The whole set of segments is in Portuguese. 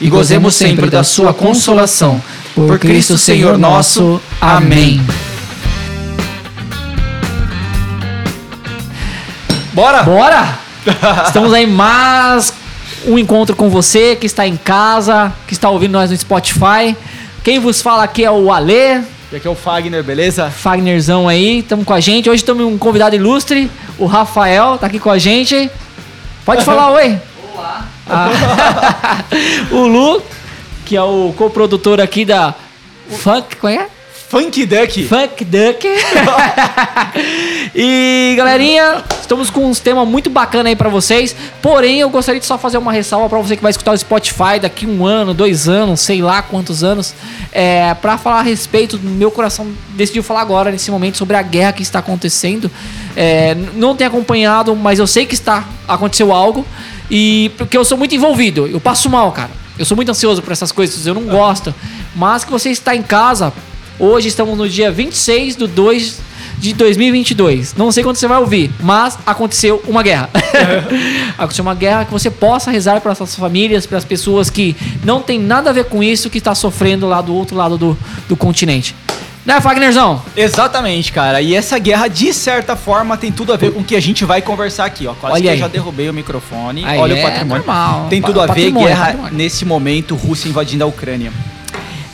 e gozemos sempre da sua consolação. Por Cristo Senhor nosso. Amém. Bora! Bora! Estamos aí mais um encontro com você que está em casa, que está ouvindo nós no Spotify. Quem vos fala aqui é o Alê. E aqui é o Fagner, beleza? Fagnerzão aí, estamos com a gente. Hoje estamos um convidado ilustre, o Rafael, tá aqui com a gente. Pode falar oi. Olá. Ah, o Lu, que é o coprodutor aqui da Funk, qual é? Funk Duck. Funk Duck. e galerinha, estamos com uns temas muito bacana aí para vocês. Porém, eu gostaria de só fazer uma ressalva para você que vai escutar o Spotify daqui um ano, dois anos, sei lá quantos anos, é, para falar a respeito meu coração decidiu falar agora nesse momento sobre a guerra que está acontecendo. É, não tenho acompanhado, mas eu sei que está aconteceu algo e porque eu sou muito envolvido. Eu passo mal, cara. Eu sou muito ansioso por essas coisas, eu não gosto. Mas que você está em casa, Hoje estamos no dia 26 de 2 de 2022. Não sei quando você vai ouvir, mas aconteceu uma guerra. aconteceu uma guerra que você possa rezar para suas famílias, para as pessoas que não tem nada a ver com isso, que está sofrendo lá do outro lado do, do continente. Né, Fagnerzão? Exatamente, cara. E essa guerra, de certa forma, tem tudo a ver com o que a gente vai conversar aqui, ó. Quase Olha que aí. eu já derrubei o microfone. Aí Olha é o patrimônio. normal. Tem tudo a ver guerra patrimônio. nesse momento, Rússia invadindo a Ucrânia.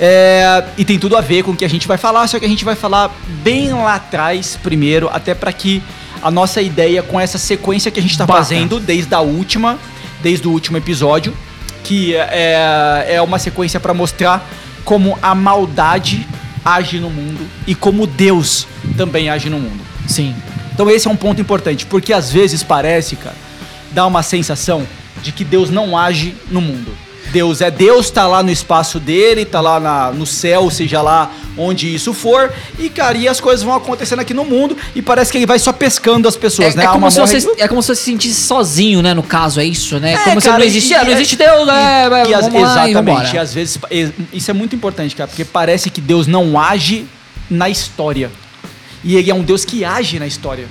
É, e tem tudo a ver com o que a gente vai falar, só que a gente vai falar bem lá atrás primeiro, até para que a nossa ideia com essa sequência que a gente tá Bata. fazendo desde a última, desde o último episódio, que é, é uma sequência para mostrar como a maldade age no mundo e como Deus também age no mundo. Sim. Então esse é um ponto importante, porque às vezes parece, cara, dá uma sensação de que Deus não age no mundo. Deus é Deus, tá lá no espaço dele, tá lá na- no céu, seja lá onde isso for, e cara, e as coisas vão acontecendo aqui no mundo, e parece que ele vai só pescando as pessoas, É, né? é como se morre- você, é como se você se sentisse sozinho, né? No caso, é isso, né? É, como se cara, não existisse, e- ah, não existe Deus, né? Exatamente, e às vezes, isso é muito importante, cara, porque parece que Deus não age na história. E ele é um Deus que age na história.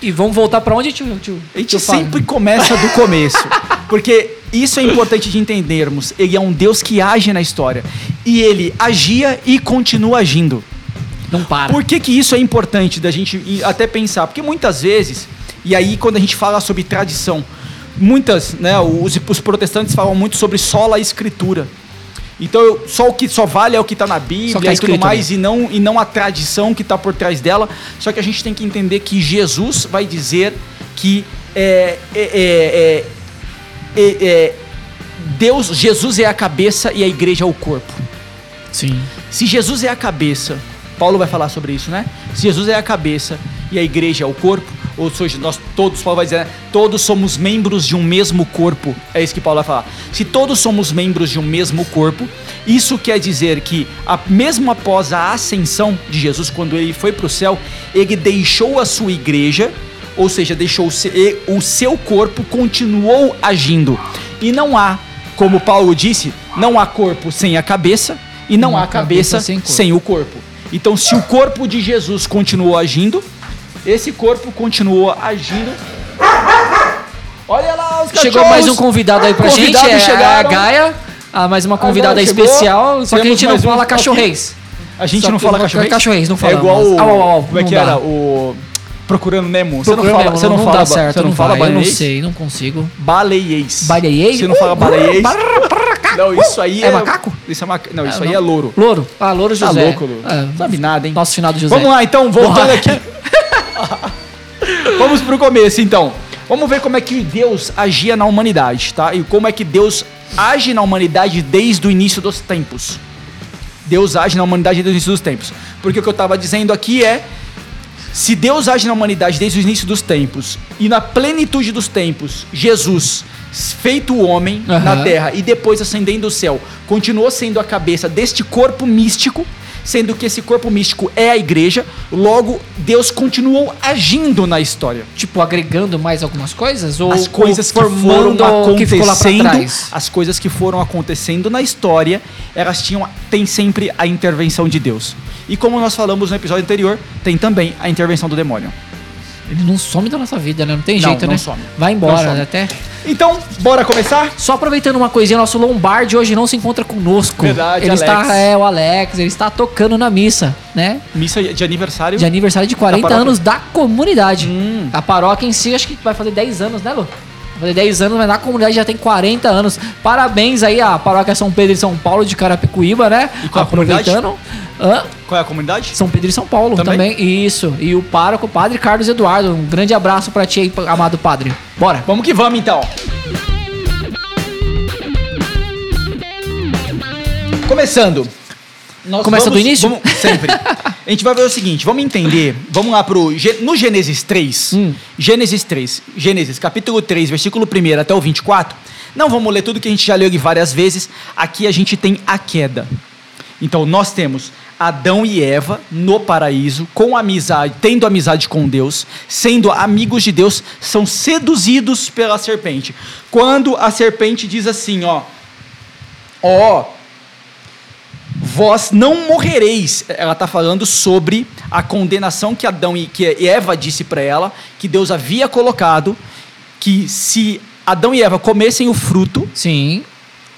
E vamos voltar pra onde, tio? tio A gente sempre começa do começo. Porque isso é importante de entendermos. Ele é um Deus que age na história. E ele agia e continua agindo. Não para. Por que, que isso é importante da gente até pensar? Porque muitas vezes, e aí quando a gente fala sobre tradição, muitas, né, os, os protestantes falam muito sobre sola a escritura. Então, eu- só o que só vale é o que está na Bíblia tá e tudo mais, e não, e não a tradição que está por trás dela. Só que a gente tem que entender que Jesus vai dizer que é, é, é, é, Deus, Jesus é a cabeça e a igreja é o corpo. Sim. Se Jesus é a cabeça, Paulo vai falar sobre isso, né? Se Jesus é a cabeça e a igreja é o corpo, ou seja, nós todos, Paulo vai dizer, né? todos somos membros de um mesmo corpo. É isso que Paulo vai falar. Se todos somos membros de um mesmo corpo, isso quer dizer que, a, mesmo após a ascensão de Jesus, quando ele foi para o céu, ele deixou a sua igreja, ou seja, deixou o se- e o seu corpo continuou agindo. E não há, como Paulo disse, não há corpo sem a cabeça e não, há cabeça, sem, sem o corpo. Então, se o corpo de Jesus continuou agindo, esse corpo continuou agindo. Olha lá os Chegou mais um convidado aí pra Convidados gente, é chegaram. a Gaia. Ah, mais uma convidada especial, só que a gente não um fala aqui. cachorreis. A gente Só não fala não- cachorro. cachorrês, não É falamos. igual o. Como é não que era? O. Procurando Nemo. Você não fala, você não, fala, dá ba- certo, você não não fala vai, eu não baleiês? sei, não consigo. Baleiês. Baleiês? Você não fala baleiês? Não, isso aí É macaco? Isso é macaco. Não, isso É, aí não. é louro. Louro. Ah, Louro Tá José. louco, Louro. É, Não sabe nada, hein? Nosso finado José. Vamos lá, então, voltando aqui. Vamos pro começo, então. Vamos ver como é que Deus agia na humanidade, tá? E como é que Deus age na humanidade desde o início dos tempos. Deus age na humanidade desde o início dos tempos. Porque o que eu estava dizendo aqui é se Deus age na humanidade desde o início dos tempos e na plenitude dos tempos, Jesus, feito homem na Aham. terra e depois ascendendo ao céu, continuou sendo a cabeça deste corpo místico, sendo que esse corpo místico é a igreja, logo Deus continuou agindo na história. Tipo, agregando mais algumas coisas? Ou As coisas que formando foram que acontecendo, trás? as coisas que foram acontecendo na história, elas tinham tem sempre a intervenção de Deus. E como nós falamos no episódio anterior, tem também a intervenção do demônio. Ele não some da nossa vida, né? Não tem Não, jeito, não né? some. Vai embora, até. Então, bora começar? Só aproveitando uma coisinha, nosso Lombardi hoje não se encontra conosco. Verdade, ele Alex. está, é, o Alex, ele está tocando na missa, né? Missa de aniversário. De aniversário de 40 paróquia. anos da comunidade. Hum. A paróquia em si, acho que vai fazer 10 anos, né, Lu? Fazer 10 anos, mas na comunidade já tem 40 anos. Parabéns aí à paróquia São Pedro de São Paulo de Carapicuíba, né? E qual Aproveitando. Qual é a comunidade? São Pedro e São Paulo Também? também. Isso. E o pároco, o padre Carlos Eduardo. Um grande abraço pra ti aí, amado padre. Bora. Vamos que vamos então. Começando. Nós Começa vamos- do início? vamos- sempre. A gente vai ver o seguinte, vamos entender. Vamos lá pro no Gênesis 3. Hum. Gênesis 3. Gênesis capítulo 3, versículo 1 até o 24. Não vamos ler tudo que a gente já leu aqui várias vezes. Aqui a gente tem a queda. Então nós temos Adão e Eva no paraíso, com amizade, tendo amizade com Deus, sendo amigos de Deus, são seduzidos pela serpente. Quando a serpente diz assim, ó, ó, vós não morrereis. Ela está falando sobre a condenação que Adão e que Eva disse para ela, que Deus havia colocado, que se Adão e Eva comessem o fruto, Sim,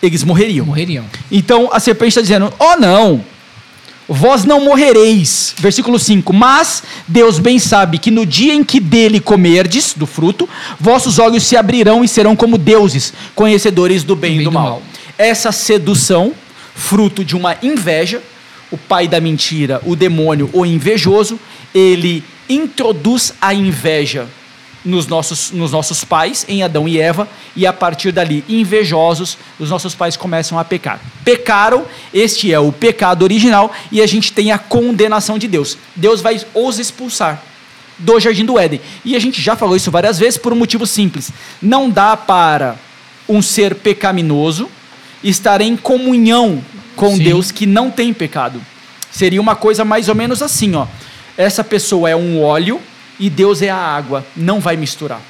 eles morreriam. morreriam. Então a serpente está dizendo: Oh não, vós não morrereis. Versículo 5: Mas Deus bem sabe que no dia em que dele comerdes do fruto, vossos olhos se abrirão e serão como deuses, conhecedores do bem e do, mal. Essa sedução, fruto de uma inveja, o pai da mentira, o demônio, o invejoso, ele introduz a inveja nos nossos, nos nossos pais, em Adão e Eva, e a partir dali, invejosos, os nossos pais começam a pecar. Pecaram, este é o pecado original, e a gente tem a condenação de Deus. Deus vai os expulsar do jardim do Éden. E a gente já falou isso várias vezes por um motivo simples. Não dá para um ser pecaminoso estar em comunhão com Sim. Deus que não tem pecado. Seria uma coisa mais ou menos assim, ó. Essa pessoa é um óleo e Deus é a água, não vai misturar.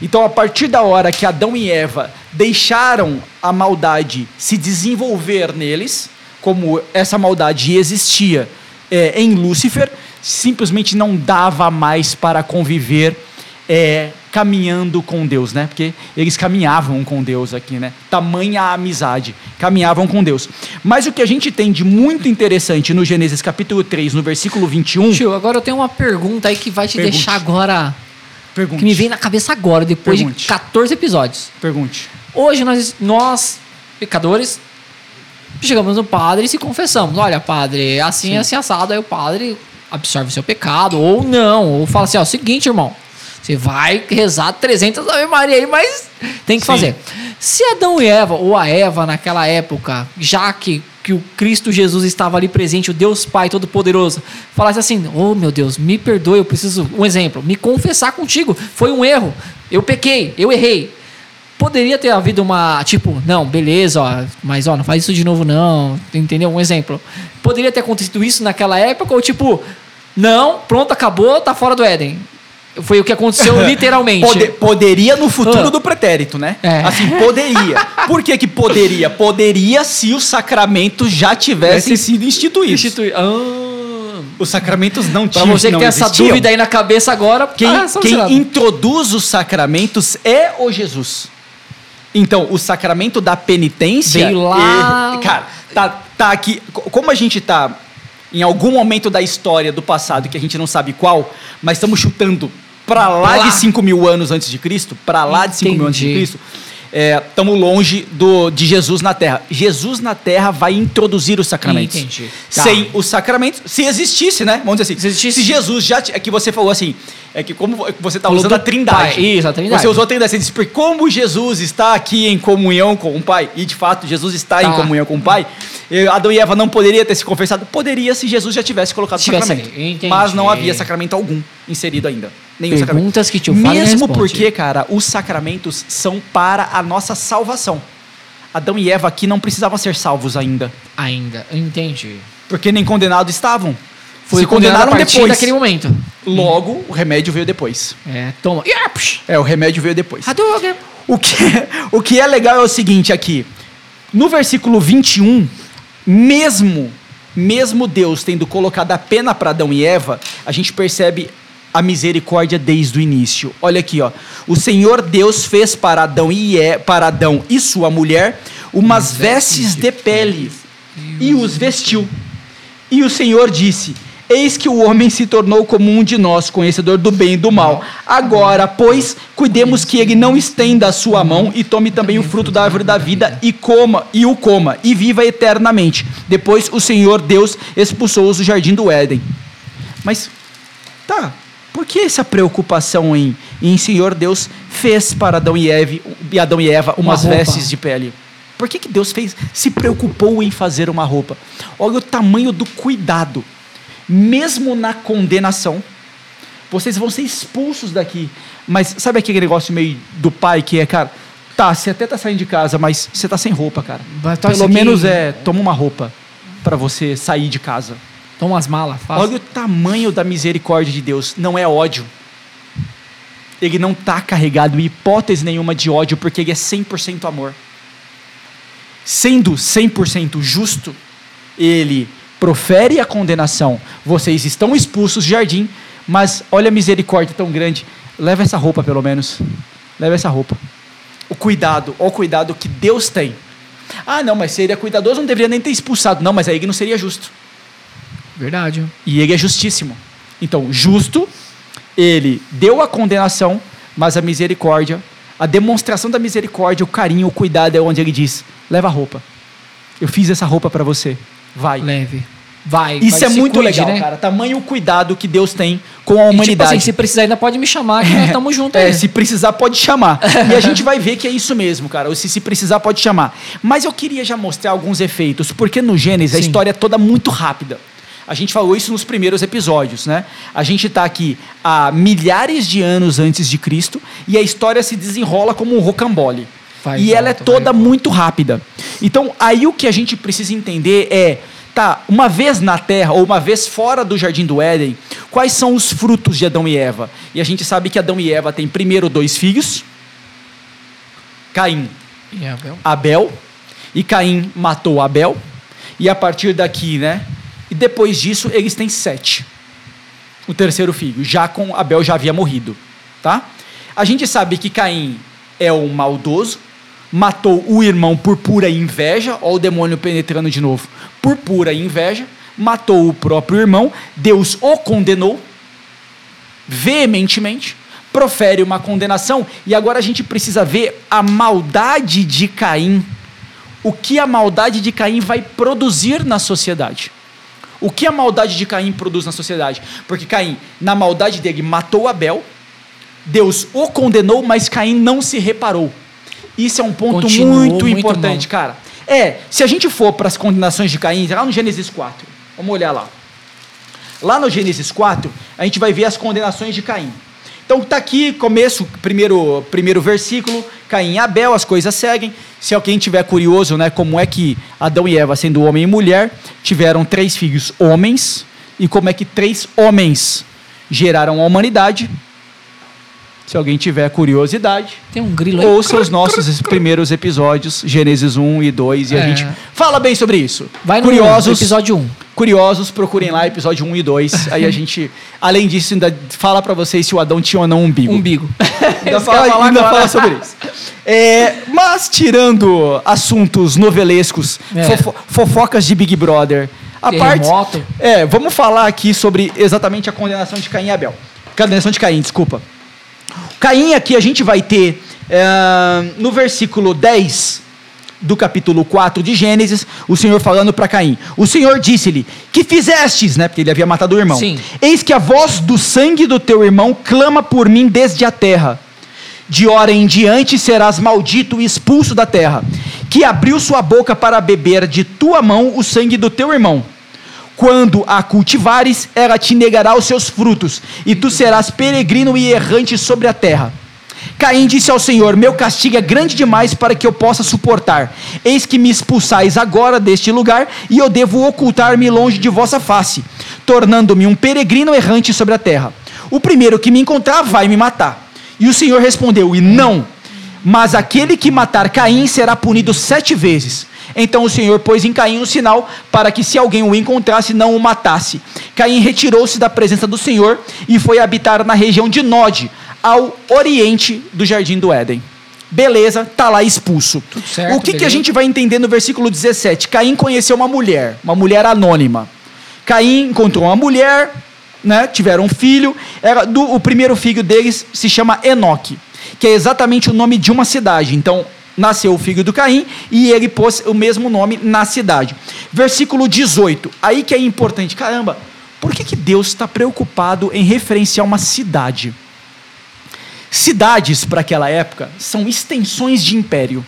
Então, a partir da hora que Adão e Eva deixaram a maldade se desenvolver neles, como essa maldade existia é, em Lúcifer, simplesmente não dava mais para conviver é, caminhando com Deus, né? Porque eles caminhavam com Deus aqui, né? Tamanha amizade, caminhavam com Deus. Mas o que a gente tem de muito interessante no Gênesis capítulo 3, no versículo 21, Tio, agora eu tenho uma pergunta aí que vai te Pergunte. deixar agora. pergunte, Que me vem na cabeça agora, depois Pergunte. de 14 episódios. pergunte. Hoje nós, nós, pecadores, chegamos no padre e se confessamos. Olha, padre, assim, Sim. assim, assado. Aí o padre absorve o seu pecado, ou não. Ou fala assim, ó, seguinte, irmão. Você vai rezar 300 Ave Maria aí, mas tem que Sim. fazer. Se Adão e Eva, ou a Eva naquela época, já que, que o Cristo Jesus estava ali presente, o Deus Pai Todo-Poderoso, falasse assim: Oh meu Deus, me perdoe, eu preciso, um exemplo, me confessar contigo, foi um erro, eu pequei, eu errei. Poderia ter havido uma, tipo, não, beleza, ó, mas ó, não faz isso de novo, não. Entendeu? Um exemplo. Poderia ter acontecido isso naquela época, ou tipo, não, pronto, acabou, tá fora do Éden. Foi o que aconteceu literalmente. Pode- poderia no futuro Ah. do pretérito, né? É. Assim, poderia. Por que que poderia? Poderia se os sacramentos já tivessem Esse- sido instituídos. Institui- Ah. Os sacramentos não Pra tinham você que tem essa existiam. dúvida aí na cabeça agora, Quem, ah, quem introduz os sacramentos é o Jesus. Então, o sacramento da penitência. Veio lá- é- cara, tá, tá aqui. co- Como a gente tá em algum momento da história do passado, que a gente não sabe qual, mas estamos chutando pra lá, Lá. de 5 mil anos antes de Cristo, pra lá de 5 mil antes de. Cristo, estamos longe do, de Jesus na Terra. Jesus na Terra vai introduzir os sacramentos. Entendi. Tá. Sem os sacramentos, se existisse, né? Vamos dizer assim. Se existisse. Se Jesus já. É que você falou assim. É que como você está usando do a trindade. Pai. Isso, a trindade. Você usou a trindade. Você disse, porque como Jesus está aqui em comunhão com o Pai, e de fato Jesus está em Tá. comunhão com o Pai, Adão e Eva não poderia ter se confessado? Poderia se Jesus já tivesse colocado o sacramento. Mas não havia sacramento algum inserido ainda. Nenhum Perguntas sacramento. que Fábio Mesmo porque, cara, os sacramentos são para a nossa salvação. Adão e Eva aqui não precisavam ser salvos ainda. Ainda, entendi. Porque nem condenados estavam. Foi Se a condenaram partir depois. daquele momento. Logo, o remédio veio depois. É, toma. Yaps! É, o remédio veio depois. Hadouken! O que, o que é legal é o seguinte aqui. No versículo 21, mesmo, mesmo Deus tendo colocado a pena para Adão e Eva, a gente percebe a misericórdia desde o início. Olha aqui, ó. O Senhor Deus fez para Adão e, e para Adão e sua mulher umas vestes de pele e os vestiu. E o Senhor disse: Eis que o homem se tornou como um de nós, conhecedor do bem e do mal. Agora, pois, cuidemos que ele não estenda a sua mão e tome também o fruto da árvore da vida e coma, e o coma, e viva eternamente. Depois o Senhor Deus expulsou-os do jardim do Éden. Mas, tá, por que essa preocupação em, em Senhor Deus fez para Adão e Eva, e Adão e Eva umas roupa. vestes de pele? Por que, que Deus fez, se preocupou em fazer uma roupa? Olha o tamanho do cuidado. Mesmo na condenação, vocês vão ser expulsos daqui. Mas sabe aquele negócio meio do pai que é, cara, tá, você até tá saindo de casa, mas você tá sem roupa, cara. Tá, Pelo menos é, toma uma roupa para você sair de casa. Toma umas malas, faz. Olha o tamanho da misericórdia de Deus. Não é ódio. Ele não está carregado em hipótese nenhuma de ódio, porque ele é 100% amor. Sendo 100% justo, ele profere a condenação. Vocês estão expulsos do jardim, mas olha a misericórdia tão grande. Leva essa roupa, pelo menos. Leva essa roupa. O cuidado, o cuidado que Deus tem. Ah, não, mas se ele é cuidadoso, não deveria nem ter expulsado. Não, mas aí não seria justo. Verdade. E ele é justíssimo. Então, justo, ele deu a condenação, mas a misericórdia, a demonstração da misericórdia, o carinho, o cuidado é onde ele diz: leva a roupa. Eu fiz essa roupa para você. Vai. Leve. Vai. Isso vai, é muito cuide, legal, né? cara. Tamanho cuidado que Deus tem com a E, tipo humanidade. assim, se precisar ainda pode me chamar, que nós estamos juntos É, aí. se precisar, pode chamar. e a gente vai ver que é isso mesmo, cara. Ou se, se precisar, pode chamar. Mas eu queria já mostrar alguns efeitos, porque no Gênesis a Sim. história é toda muito rápida. A gente falou isso nos primeiros episódios, né? A gente está aqui há milhares de anos antes de Cristo e a história se desenrola como um rocambole. Vai e e ela é volta, vai toda volta. muito rápida. Então, aí o que a gente precisa entender é, tá, uma vez na Terra ou uma vez fora do Jardim do Éden, quais são os frutos de Adão e Eva? E a gente sabe que Adão e Eva têm primeiro dois filhos, Caim, E Abel? Abel, e Caim matou Abel, e a partir daqui, né? E depois disso eles têm sete. O terceiro filho, já com Abel já havia morrido, tá? A gente sabe que Caim é o maldoso, matou o irmão por pura inveja, ó o demônio penetrando de novo, por pura inveja, matou o próprio irmão, Deus o condenou veementemente, profere uma condenação, e agora a gente precisa ver a maldade de Caim. O que a maldade de Caim vai produzir na sociedade. O que a maldade de Caim produz na sociedade? Porque Caim, na maldade dele, matou Abel, Deus o condenou, mas Caim não se reparou. Isso é um ponto Continuou muito, muito importante, cara. É, se a gente for para as condenações de Caim, lá no Gênesis 4, vamos olhar lá. Lá no Gênesis 4, a gente vai ver as condenações de Caim. Então tá aqui, começo, primeiro, primeiro versículo, Caim e Abel, as coisas seguem. Se alguém tiver curioso, né, como é que Adão e Eva, sendo homem e mulher, tiveram três filhos homens, e como é que três homens geraram a humanidade. Se alguém tiver curiosidade, Tem um grilo aí. ouça os nossos primeiros episódios, Gênesis 1 e 2, e a É. gente fala bem sobre isso. Vai no curiosos, episódio 1. Curiosos, procurem lá episódio 1 e 2. Aí a gente, além disso, ainda fala pra vocês se o Adão tinha ou não um umbigo. Umbigo. Ainda, fala, ainda fala sobre isso. É, mas tirando assuntos novelescos, É. fofo- fofocas de Big Brother, a parte. Terremoto. É, vamos falar aqui sobre exatamente a condenação de Caim e Abel. Condenação de Caim, desculpa. Caim aqui a gente vai ter é, no versículo 10 do capítulo 4 de Gênesis, o Senhor falando para Caim. O Senhor disse-lhe: "Que fizestes?", né? Porque ele havia matado o irmão. Sim. Eis que a voz do sangue do teu irmão clama por mim desde a terra. De hora em diante serás maldito e expulso da terra, que abriu sua boca para beber de tua mão o sangue do teu irmão. Quando a cultivares, ela te negará os seus frutos, e tu serás peregrino e errante sobre a terra. Caim disse ao Senhor: Meu castigo é grande demais para que eu possa suportar. Eis que me expulsais agora deste lugar, e eu devo ocultar-me longe de vossa face, tornando-me um peregrino errante sobre a terra. O primeiro que me encontrar vai me matar. E o Senhor respondeu: E não, mas aquele que matar Caim será punido sete vezes. Então o Senhor pôs em Caim um sinal para que, se alguém o encontrasse, não o matasse. Caim retirou-se da presença do Senhor e foi habitar na região de Nod, ao oriente do jardim do Éden. Beleza, tá lá expulso. certo, o que, que a gente vai entender no versículo 17? Caim conheceu uma mulher, uma mulher anônima. Caim encontrou uma mulher, né? Tiveram um filho. Era do, o primeiro filho deles se chama Enoque, que é exatamente o nome de uma cidade. Então, nasceu o filho do Caim e ele pôs o mesmo nome na cidade. Versículo 18. Aí que é importante. Caramba, por que, que Deus está preocupado em referenciar uma cidade? Cidades, para aquela época, são extensões de império.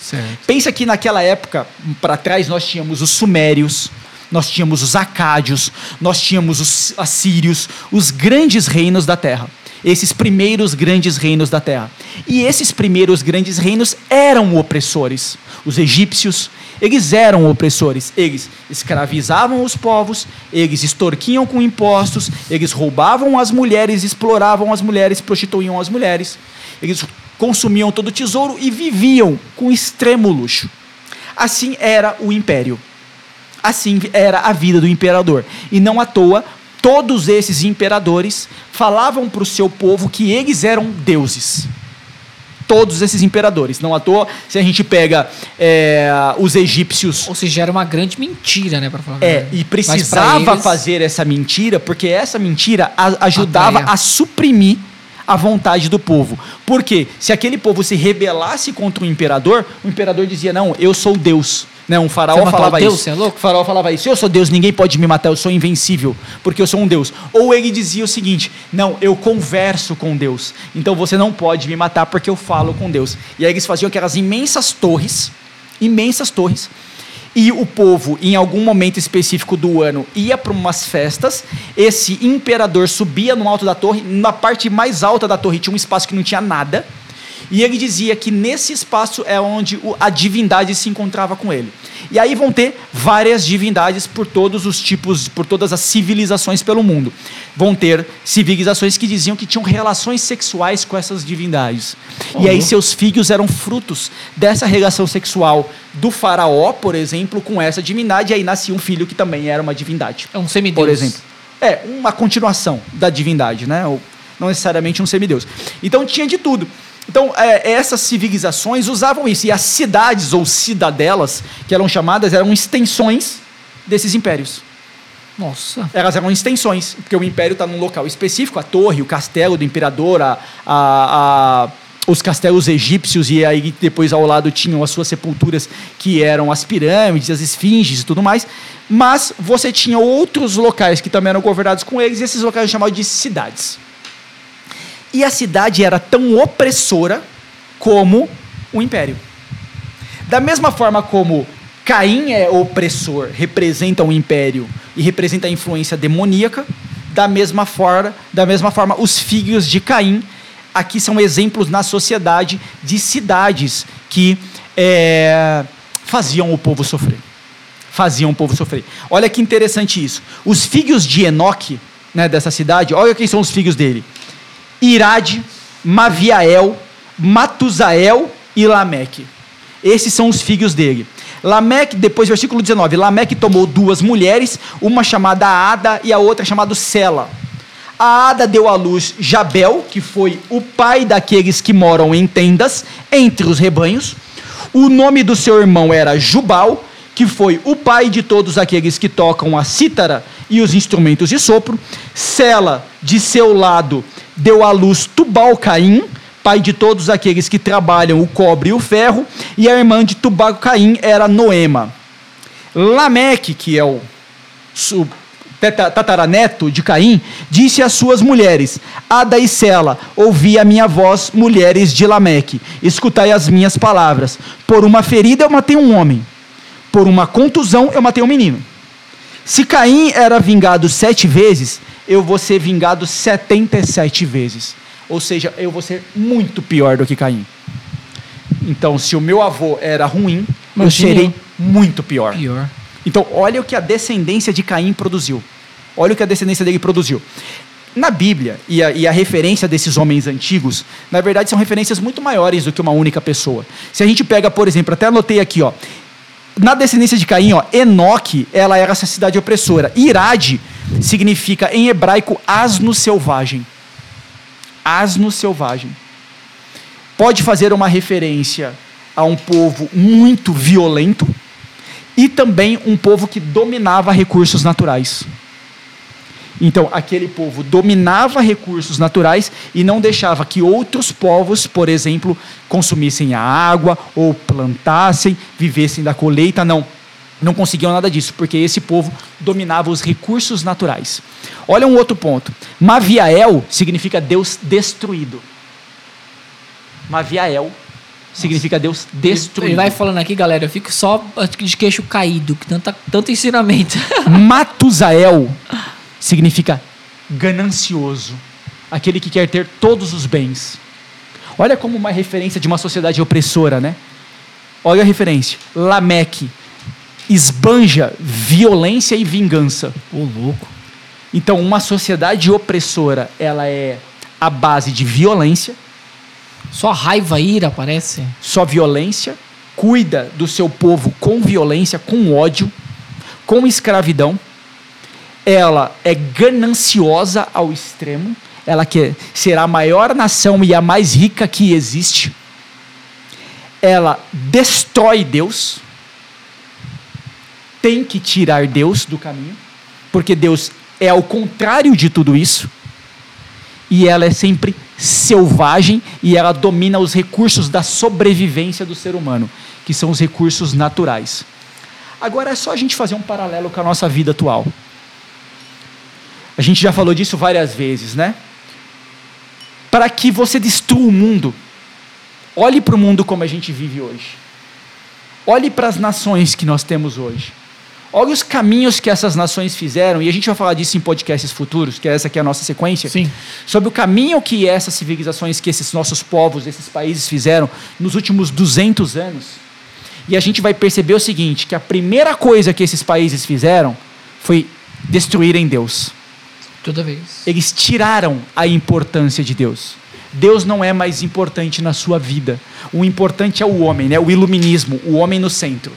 Certo. Pensa que naquela época, para trás, nós tínhamos os sumérios, nós tínhamos os acádios, nós tínhamos os assírios, os grandes reinos da terra. Esses primeiros grandes reinos da terra. E esses primeiros grandes reinos eram opressores. Os egípcios, eles eram opressores. Eles escravizavam os povos, eles extorquiam com impostos, eles roubavam as mulheres, exploravam as mulheres, prostituíam as mulheres. Eles consumiam todo o tesouro e viviam com extremo luxo. Assim era o império. Assim era a vida do imperador. E não à toa, todos esses imperadores falavam para o seu povo que eles eram deuses. Todos esses imperadores. Não à toa, se a gente pega é, os egípcios. Ou seja, era uma grande mentira, né? Pra falar É, e precisava eles- fazer essa mentira, porque essa mentira a- ajudava Atraia. a suprimir a vontade do povo. Porque se aquele povo se rebelasse contra o imperador, o imperador dizia: Não, eu sou Deus. Né? Um faraó falava Deus, isso. você é louco? O faraó falava isso: Eu sou Deus, ninguém pode me matar, eu sou invencível, porque eu sou um Deus. Ou ele dizia o seguinte: Não, eu converso com Deus, então você não pode me matar porque eu falo com Deus. E aí eles faziam aquelas imensas torres, imensas torres, e o povo, em algum momento específico do ano, ia para umas festas. Esse imperador subia no alto da torre, na parte mais alta da torre tinha um espaço que não tinha nada. E ele dizia que nesse espaço é onde a divindade se encontrava com ele. E aí vão ter várias divindades por todos os tipos, por todas as civilizações pelo mundo. Vão ter civilizações que diziam que tinham relações sexuais com essas divindades. E aí seus filhos eram frutos dessa relação sexual do faraó, por exemplo, com essa divindade. E aí nascia um filho que também era uma divindade É um semideus. por exemplo. É, uma continuação da divindade, né? Ou não necessariamente um semideus. Então tinha de tudo. Então, é, essas civilizações usavam isso. E as cidades ou cidadelas, que eram chamadas, eram extensões desses impérios. Nossa. Elas eram extensões, porque o império está num local específico, a torre, o castelo do imperador, a, a- a- os castelos egípcios, e aí depois ao lado tinham as suas sepulturas, que eram as pirâmides, as esfinges e tudo mais. Mas você tinha outros locais que também eram governados com eles, e esses locais eram chamados de cidades. E a cidade era tão opressora como o império. Da mesma forma como Caim é opressor, representa o império e representa a influência demoníaca, da mesma forma, da mesma forma os filhos de Caim aqui são exemplos na sociedade de cidades que é, faziam o povo sofrer. Faziam o povo sofrer. Olha que interessante isso. Os filhos de Enoque, né, dessa cidade, olha quem são os filhos dele. Irade, Maviael, Matusael e Lameque. Esses são os filhos dele. Lameque, depois, versículo 19: Lameque tomou duas mulheres, uma chamada Ada e a outra chamada Sela. A Ada deu à luz Jabel, que foi o pai daqueles que moram em tendas entre os rebanhos. O nome do seu irmão era Jubal, que foi o pai de todos aqueles que tocam a cítara e os instrumentos de sopro. Sela, de seu lado, deu à luz Tubal Caim, pai de todos aqueles que trabalham o cobre e o ferro. E a irmã de Tubal Caim era Noema. Lameque, que é o tataraneto de Caim, disse às suas mulheres: Ada e Sela, ouvi a minha voz, mulheres de Lameque, escutai as minhas palavras. Por uma ferida eu matei um homem, por uma contusão eu matei um menino. Se Caim era vingado sete vezes, eu vou ser vingado setenta e sete vezes. Ou seja, eu vou ser muito pior do que Caim. Então, se o meu avô era ruim, eu Imagina eu. serei muito pior. Pior. Então, olha o que a descendência de Caim produziu. Olha o que a descendência dele produziu. Na Bíblia, e a, e a referência desses homens antigos, na verdade, são referências muito maiores do que uma única pessoa. Se a gente pega, por exemplo, até anotei aqui, ó. Na descendência de Caim, ó, Enoque, ela era essa cidade opressora. Irade significa, em hebraico, asno selvagem. Asno selvagem. Pode fazer uma referência a um povo muito violento e também um povo que dominava recursos naturais. Então, aquele povo dominava recursos naturais e não deixava que outros povos, por exemplo, consumissem a água ou plantassem, vivessem da colheita. Não, não conseguiam nada disso, porque esse povo dominava os recursos naturais. Olha um outro ponto. Maviael significa Deus destruído. Maviael significa Deus destruído. Ele vai falando aqui, galera, eu fico só de queixo caído, que tanta, tanto ensinamento. Matusael significa ganancioso, aquele que quer ter todos os bens. Olha como uma referência de uma sociedade opressora, né? Olha a referência. Lameque esbanja violência e vingança. Ô, louco. Então, uma sociedade opressora, ela é a base de violência, Só raiva, ira, parece. só violência, cuida do seu povo com violência, com ódio, com escravidão. Ela é gananciosa ao extremo. Ela quer ser a maior nação e a mais rica que existe. Ela destrói Deus. Tem que tirar Deus do caminho, porque Deus é ao contrário de tudo isso. E ela é sempre selvagem e ela domina os recursos da sobrevivência do ser humano, que são os recursos naturais. Agora é só a gente fazer um paralelo com a nossa vida atual. A gente já falou disso várias vezes, né? Para que você destrua o mundo, olhe para o mundo como a gente vive hoje. Olhe para as nações que nós temos hoje. Olhe os caminhos que essas nações fizeram, e a gente vai falar disso em podcasts futuros, que essa aqui é a nossa sequência. Sim. Sobre o caminho que essas civilizações, que esses nossos povos, esses países fizeram nos últimos 200 anos. E a gente vai perceber o seguinte, que a primeira coisa que esses países fizeram foi destruírem Deus. Toda vez. Eles tiraram a importância de Deus. Deus não é mais importante na sua vida. O importante é o homem, né? o iluminismo, o homem no centro.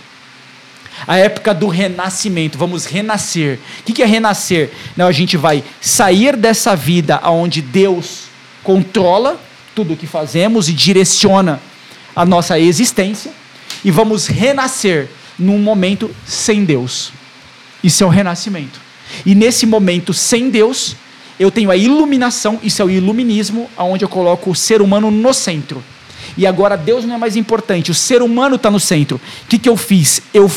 A época do renascimento, vamos renascer. O que é renascer? Não, a gente vai sair dessa vida onde Deus controla tudo o que fazemos e direciona a nossa existência e vamos renascer num momento sem Deus. Isso é o renascimento. E nesse momento sem Deus, eu tenho a iluminação, isso é o iluminismo, onde eu coloco o ser humano no centro. E agora Deus não é mais importante, o ser humano está no centro. O que, que eu fiz? Eu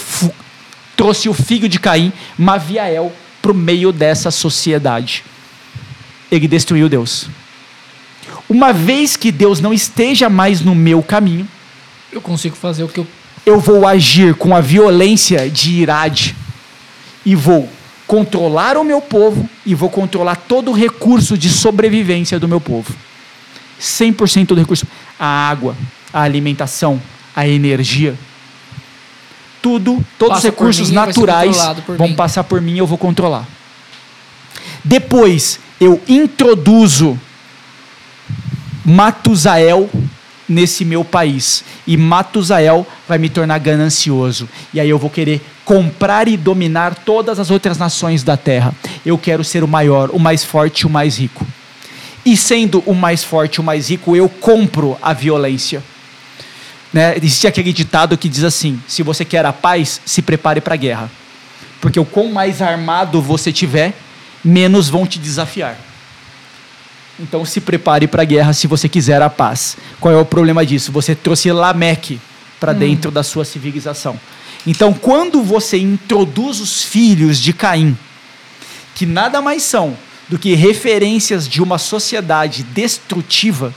trouxe o filho de Caim, Maviael, para o meio dessa sociedade. Ele destruiu Deus. Uma vez que Deus não esteja mais no meu caminho, Eu consigo fazer o que eu. eu vou agir com a violência de Irade e vou controlar o meu povo e vou controlar todo o recurso de sobrevivência do meu povo. 100% do recurso. A água, a alimentação, a energia. Tudo, todos Passa os recursos mim naturais vão mim. passar por mim e eu vou controlar. Depois, eu introduzo Matusael nesse meu país. E Matusael vai me tornar ganancioso. E aí eu vou querer comprar e dominar todas as outras nações da terra. Eu quero ser o maior, o mais forte, o mais rico. E sendo o mais forte, o mais rico, eu compro a violência. Né? Existe aquele ditado que diz assim: se você quer a paz, se prepare para a guerra. Porque o quão mais armado você tiver, menos vão te desafiar. Então se prepare para a guerra se você quiser a paz. Qual é o problema disso? Você trouxe Lameque para dentro da sua civilização. Então, quando você introduz os filhos de Caim, que nada mais são do que referências de uma sociedade destrutiva,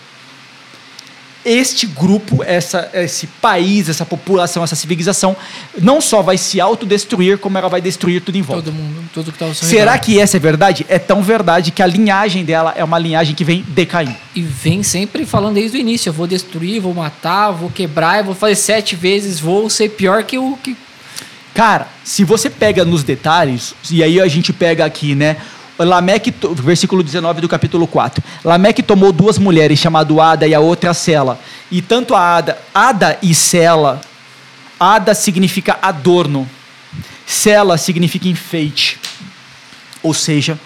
este grupo, essa, esse país, essa população, essa civilização, não só vai se autodestruir, como ela vai destruir tudo em volta. Todo mundo, tudo que tá ao seu Será que essa é verdade? É tão verdade que a linhagem dela é uma linhagem que vem de Caim. E vem sempre falando desde o início: eu vou destruir, vou matar, vou quebrar, eu vou fazer sete vezes, vou ser pior que o que. Cara, se você pega nos detalhes, e aí a gente pega aqui, né? Lameque, versículo 19 do capítulo 4. Lameque tomou duas mulheres, chamado Ada e a outra Sela. E tanto a Ada, Ada e Sela, Ada significa adorno, Sela significa enfeite. Ou seja,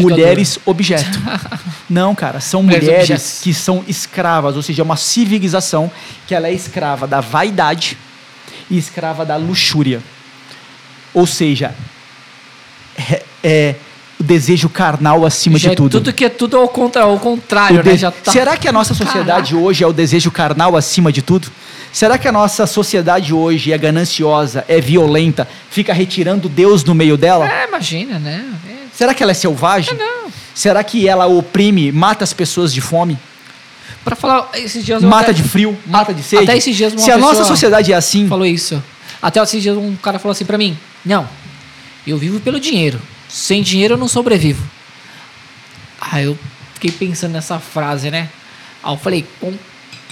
mulheres objeto. Não, cara, são Mulheres que são escravas, ou seja, é uma civilização que ela é escrava da vaidade e escrava da luxúria. Ou seja, é, é o desejo carnal acima Já de é tudo. Tudo que é tudo ao, contra, ao O contrário, de- né? Já tá... Será que a nossa sociedade hoje é o desejo carnal acima de tudo? Será que a nossa sociedade hoje é gananciosa, é violenta, fica retirando Deus no meio dela? É, imagina, né? É. Será que ela é selvagem? Não. Será que ela oprime, mata as pessoas de fome? Pra falar, esses dias Mata até- de frio, mata de sede? Até esses dias uma Se a nossa sociedade é assim, falou isso. Até esses dias um cara falou assim pra mim: Não, eu vivo pelo dinheiro. Sem dinheiro eu não sobrevivo. Aí eu fiquei pensando nessa frase, né? Aí eu falei: "Com-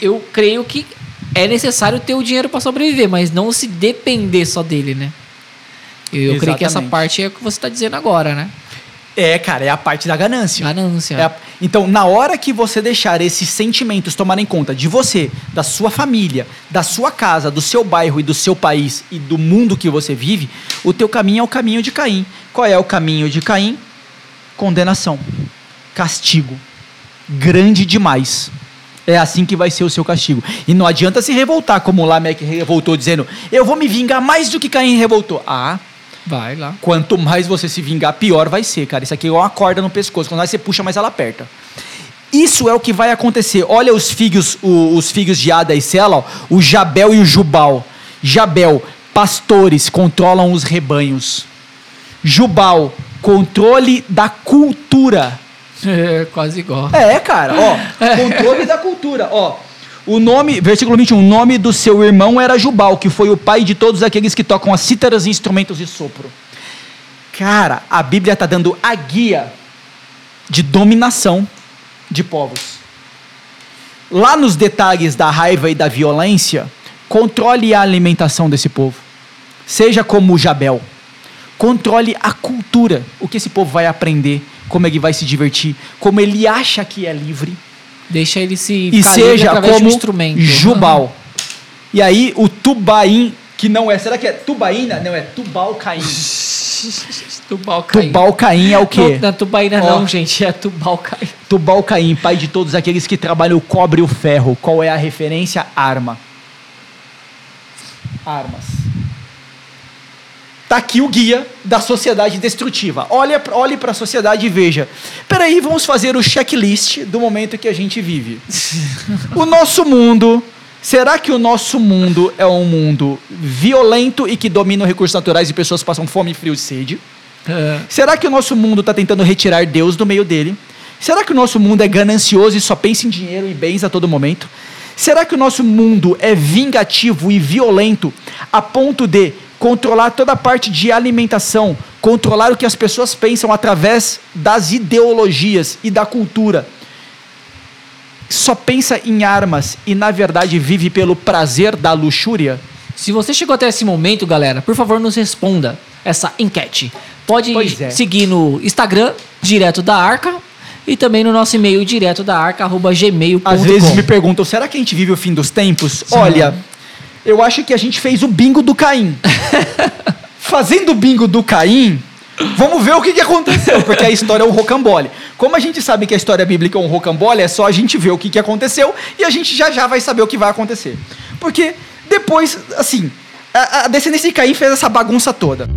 Eu creio que é necessário ter o dinheiro pra sobreviver, mas não se depender só dele, né? Eu, eu creio que essa parte é o que você tá dizendo agora, né? É, cara, é a parte da ganância. Ganância. É a- então, na hora que você deixar esses sentimentos tomarem conta de você, da sua família, da sua casa, do seu bairro e do seu país e do mundo que você vive, o teu caminho é o caminho de Caim. Qual é o caminho de Caim? Condenação, castigo, grande demais. É assim que vai ser o seu castigo. E não adianta se revoltar como Lameque revoltou, dizendo: Eu vou me vingar mais do que Caim revoltou. Ah, Vai lá. Quanto mais você se vingar, pior vai ser, cara. Isso aqui é uma corda no pescoço. Quando mais você puxa, mais ela aperta. Isso é o que vai acontecer. Olha os figos, o- os figos de Ada e Sela, ó, o Jabel e o Jubal. Jabel, pastores, controlam os rebanhos. Jubal, controle da cultura. É, quase igual. É, cara, ó, controle da cultura, ó. O nome, versículo 21, o nome do seu irmão era Jubal, que foi o pai de todos aqueles que tocam as cítaras e instrumentos de sopro. Cara, a Bíblia está dando a guia de dominação de povos. Lá nos detalhes da raiva e da violência, controle a alimentação desse povo. Seja como Jabel. Controle a cultura, o que esse povo vai aprender, como ele vai se divertir, como ele acha que é livre Deixa ele se e seja como um instrumento. Jubal. E aí o Tubaim, que não é, será que é Tubaína? Não, é Tubal Caim. Tubal Caim. Tubal Caim é o quê? Não, não é Tubaína Ó. não, gente. É Tubal Caim. Tubal Caim, pai de todos aqueles que trabalham o cobre e o ferro. Qual é a referência? Arma. Armas. Tá aqui o guia da sociedade destrutiva. Olha, olhe para a sociedade e veja. Peraí, vamos fazer o checklist do momento que a gente vive. o nosso mundo. Será que o nosso mundo é um mundo violento e que domina os recursos naturais e pessoas passam fome, frio e sede? Será que o nosso mundo está tentando retirar Deus do meio dele? Será que o nosso mundo é ganancioso e só pensa em dinheiro e bens a todo momento? Será que o nosso mundo é vingativo e violento a ponto de controlar toda a parte de alimentação, controlar o que as pessoas pensam através das ideologias e da cultura? Só pensa em armas e, na verdade, vive pelo prazer da luxúria? Se você chegou até esse momento, galera, por favor, nos responda essa enquete. Pode é. seguir no Instagram, direto da Arca, e também no nosso e-mail, direto da Arca, arroba gmail.com. Às vezes me perguntam, será que a gente vive o fim dos tempos? Olha, eu acho que a gente fez o bingo do Caim. Fazendo o bingo do Caim, vamos ver o que, que aconteceu, porque a história é um rocambole. Como a gente sabe que a história bíblica é um rocambole, é só a gente ver o que, que aconteceu e a gente já já vai saber o que vai acontecer. Porque depois, assim, a, a descendência de Caim fez essa bagunça toda.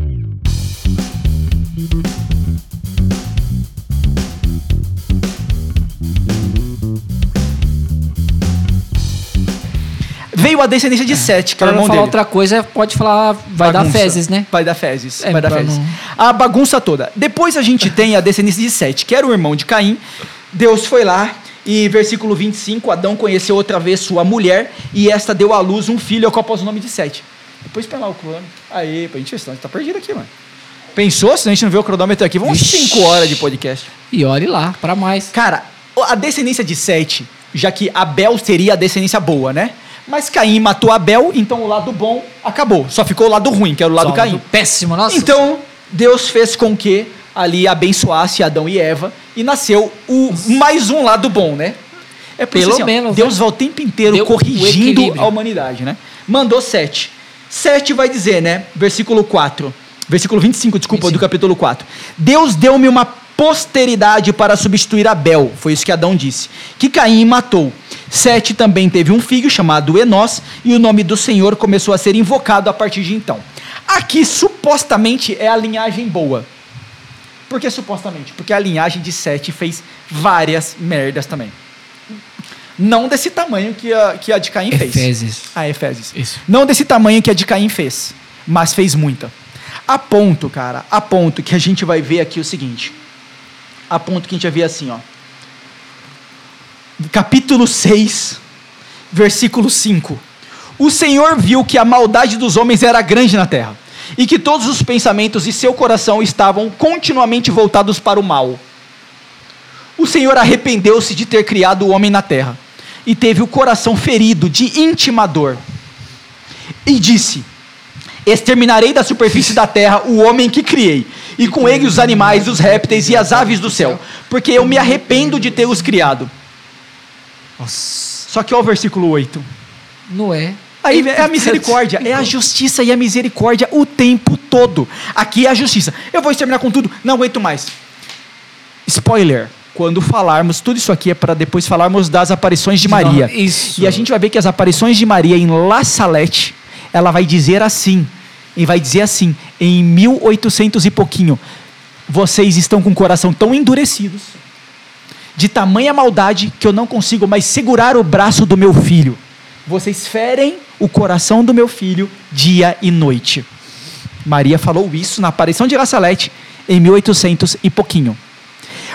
Veio a descendência de Sete, que é o Pra não irmão falar dele. outra coisa, pode falar, vai dar Bagunça. fezes, né? Vai dar fezes. É, vai dar fezes. não- A bagunça toda. Depois a gente tem a descendência de Sete, que era o irmão de Caim. Deus foi lá E versículo 25, Adão conheceu outra vez sua mulher e esta deu à luz um filho ao qual pôs o nome de Sete. Depois põe lá o cronômetro. Aí, pra gente a gente tá perdido aqui, mano. Pensou? Se a gente não vê o cronômetro aqui, vamos. 5 horas de podcast. E olhe lá, pra mais. Cara, a descendência de Sete, já que Abel seria a descendência boa, né? Mas Caim matou Abel, então o lado bom acabou. Só ficou o lado ruim, que era o lado Só Caim. Péssimo, nossa. Então, Deus fez com que ali abençoasse Adão e Eva e nasceu o mais um lado bom, né? É por Pelo isso, assim, menos, Deus né? vai o tempo inteiro Deu corrigindo a humanidade, né? Mandou sete. Sete vai dizer, né? Versículo 4. Versículo 25, desculpa, 25. do capítulo 4. Deus deu-me uma posteridade para substituir Abel, foi isso que Adão disse, que Caim matou. Sete também teve um filho chamado Enós, e o nome do Senhor começou a ser invocado a partir de então. Aqui, supostamente, é a linhagem boa. Por que supostamente? Porque a linhagem de Sete fez várias merdas também. Não desse tamanho que a, que a de Caim fez. Efésios. Ah, Efésios. Isso. Não desse tamanho que a de Caim fez, mas fez muita. A ponto, cara, a ponto que a gente vai ver aqui o seguinte. A ponto que a gente vai ver assim, ó. Capítulo 6, versículo 5. O Senhor viu que a maldade dos homens era grande na terra, e que todos os pensamentos de seu coração estavam continuamente voltados para o mal. O Senhor arrependeu-se de ter criado o homem na terra, e teve o coração ferido de íntima dor. E disse: Exterminarei da superfície da terra o homem que criei, e com ele os animais, os répteis e as aves do céu, porque eu me arrependo de tê-los criado. Nossa. Só que olha o versículo 8. Noé. Aí é a misericórdia, é a justiça e a misericórdia o tempo todo. Aqui é a justiça. Eu vou exterminar com tudo, não aguento mais. Spoiler. Quando falarmos, tudo isso aqui é para depois falarmos das aparições de Maria. Isso. E a gente vai ver que as aparições de Maria em La Salette, ela vai dizer assim, e vai dizer assim, em 1800 e pouquinho, vocês estão com o coração tão endurecidos, de tamanha maldade, que eu não consigo mais segurar o braço do meu filho. Vocês ferem o coração do meu filho dia e noite. Maria falou isso na aparição de La Salette em 1800 e pouquinho.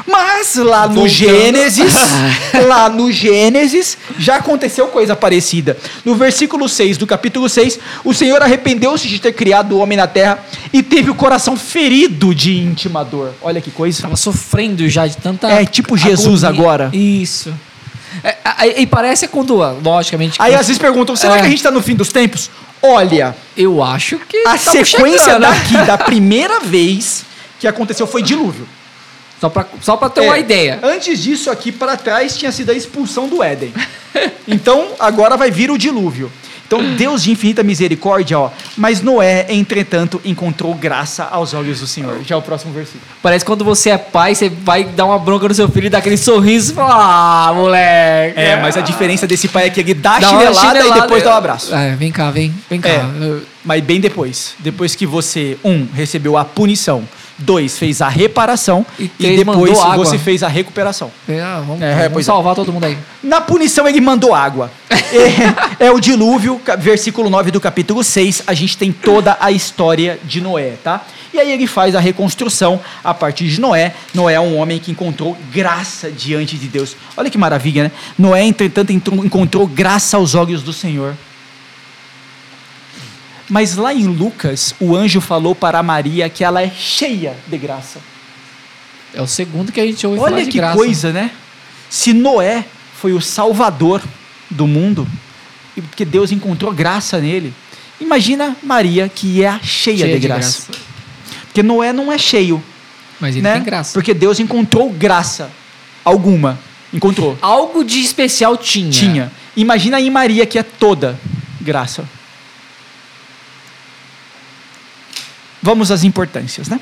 Mas lá no Voltando. Gênesis, lá no Gênesis, já aconteceu coisa parecida. No versículo 6 do capítulo 6, o Senhor arrependeu-se de ter criado o homem na terra e teve o coração ferido de íntima dor. Olha que coisa. Tava sofrendo já de tanta. É, tipo Jesus agora. Isso. É, e parece quando, logicamente. Aí às vezes perguntam, será É. que a gente está no fim dos tempos? Olha, Eu acho que. a sequência chegando, daqui, da primeira vez que aconteceu foi dilúvio. Só pra, só pra ter É, uma ideia. Antes disso, aqui para trás tinha sido a expulsão do Éden. Então, agora vai vir o dilúvio. Então, Deus de infinita misericórdia, ó. Mas Noé, entretanto, encontrou graça aos olhos do Senhor. Já é o próximo versículo. Parece quando você é pai, você vai dar uma bronca no seu filho e dá aquele sorriso e fala: Ah, moleque. É, mas a diferença desse pai é que ele dá a Dá uma chinelada, e chinelada depois dá um abraço. É, vem cá, vem, vem cá. É. Mas bem depois. Depois que você, um, recebeu a punição, dois, fez a reparação E e, depois você fez a recuperação. É, ah, vamos, É, vamos é. salvar todo mundo aí. Na punição ele mandou água. É, é o dilúvio, versículo 9 do capítulo 6, a gente tem toda a história de Noé, tá? E aí ele faz a reconstrução a partir de Noé. Noé é um homem que encontrou graça diante de Deus. Olha que maravilha, né? Noé, entretanto, encontrou graça aos olhos do Senhor. Mas lá em Lucas, o anjo falou para Maria que ela é cheia de graça. É o segundo que a gente ouve falar Olha de que graça. coisa, né? Se Noé foi o salvador do mundo, e porque Deus encontrou graça nele, imagina Maria que é a cheia, Cheia de, de graça. graça. Porque Noé não é cheio, Mas ele né? tem graça. Porque Deus encontrou graça alguma. Encontrou. Algo de especial tinha. Tinha. Imagina aí Maria que é toda graça. Vamos às importâncias, né?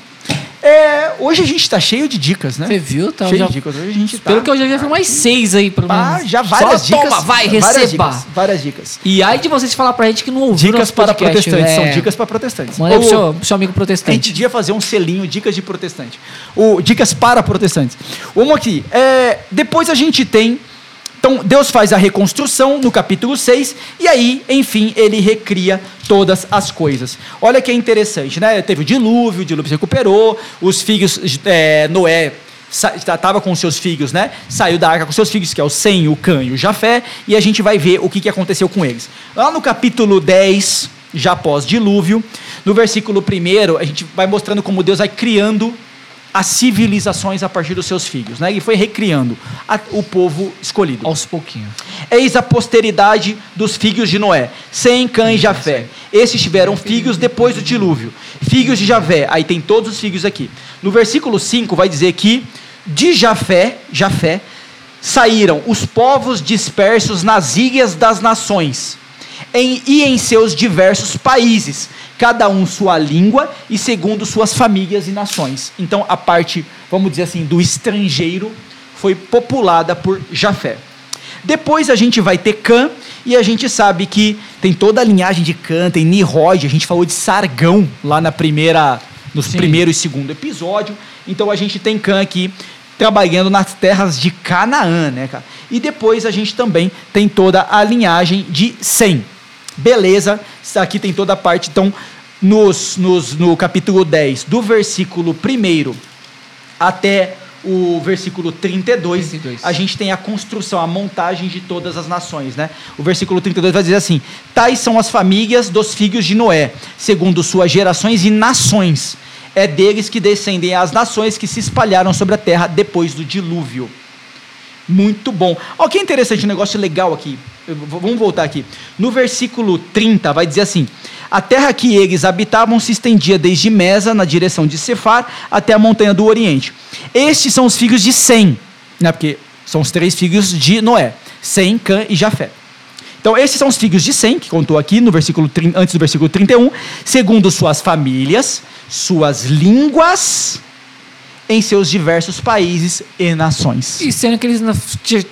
É, hoje a gente está cheio de dicas, né? Você viu? Tá, cheio já- de dicas. Hoje a gente tá... Pelo que eu já vi, mais seis aí, pelo Ah, menos. já várias Só dicas. Toma, vai, várias receba. Dicas, várias dicas. E aí de vocês falar pra gente que não ouviu Dicas para podcast, protestantes. é. São dicas para protestantes. Manda pro seu, pro seu amigo A gente protestante. devia fazer um selinho, dicas de protestante. O, dicas para protestantes. Vamos aqui. É, depois a gente tem. Então, Deus faz a reconstrução no capítulo 6, e aí, enfim, ele recria todas as coisas. Olha que interessante, né? Teve o dilúvio, o dilúvio se recuperou, os filhos, é, Noé estava com seus filhos, né? Saiu da arca com seus filhos, que é o Sem, o Cã e o Jafé, e a gente vai ver o que, que aconteceu com eles. Lá no capítulo 10, já pós-dilúvio, no versículo 1, a gente vai mostrando como Deus vai criando as civilizações a partir dos seus filhos, né? E foi recriando a, o povo escolhido. Aos pouquinhos. Eis a posteridade dos filhos de Noé, Sem, Cã e Jafé. Esses tiveram filhos depois do dilúvio. Filhos de Javé, aí tem todos os filhos aqui. No versículo 5 vai dizer que de Jafé, Jafé, saíram os povos dispersos nas ilhas das nações em, e em seus diversos países, cada um sua língua e segundo suas famílias e nações. Então a parte, vamos dizer assim, do estrangeiro foi populada por Jafé. Depois a gente vai ter Cã, e a gente sabe que tem toda a linhagem de Cã, tem Nirod, a gente falou de Sargão lá na primeira, no Sim. primeiro e segundo episódio. Então a gente tem Cã aqui trabalhando nas terras de Canaã, né, cara? E depois a gente também tem toda a linhagem de Sem. Beleza, aqui tem toda a parte, então, nos, nos, no capítulo 10, do versículo 1 até o versículo 32, 32, a gente tem a construção, a montagem de todas as nações, né? O versículo 32 vai dizer assim: Tais são as famílias dos filhos de Noé, segundo suas gerações e nações. É deles que descendem as nações que se espalharam sobre a terra depois do dilúvio. Muito bom. Olha que interessante, um negócio legal aqui. Vamos voltar aqui. No versículo 30 vai dizer assim: A terra que eles habitavam se estendia desde Mesa, na direção de Cefar, até a montanha do Oriente. Estes são os filhos de Sem, né? porque são os três filhos de Noé: Sem, Cã e Jafé. Então, esses são os filhos de Sem, que contou aqui no versículo antes do versículo 31, segundo suas famílias, suas línguas em seus diversos países e nações. E sendo que eles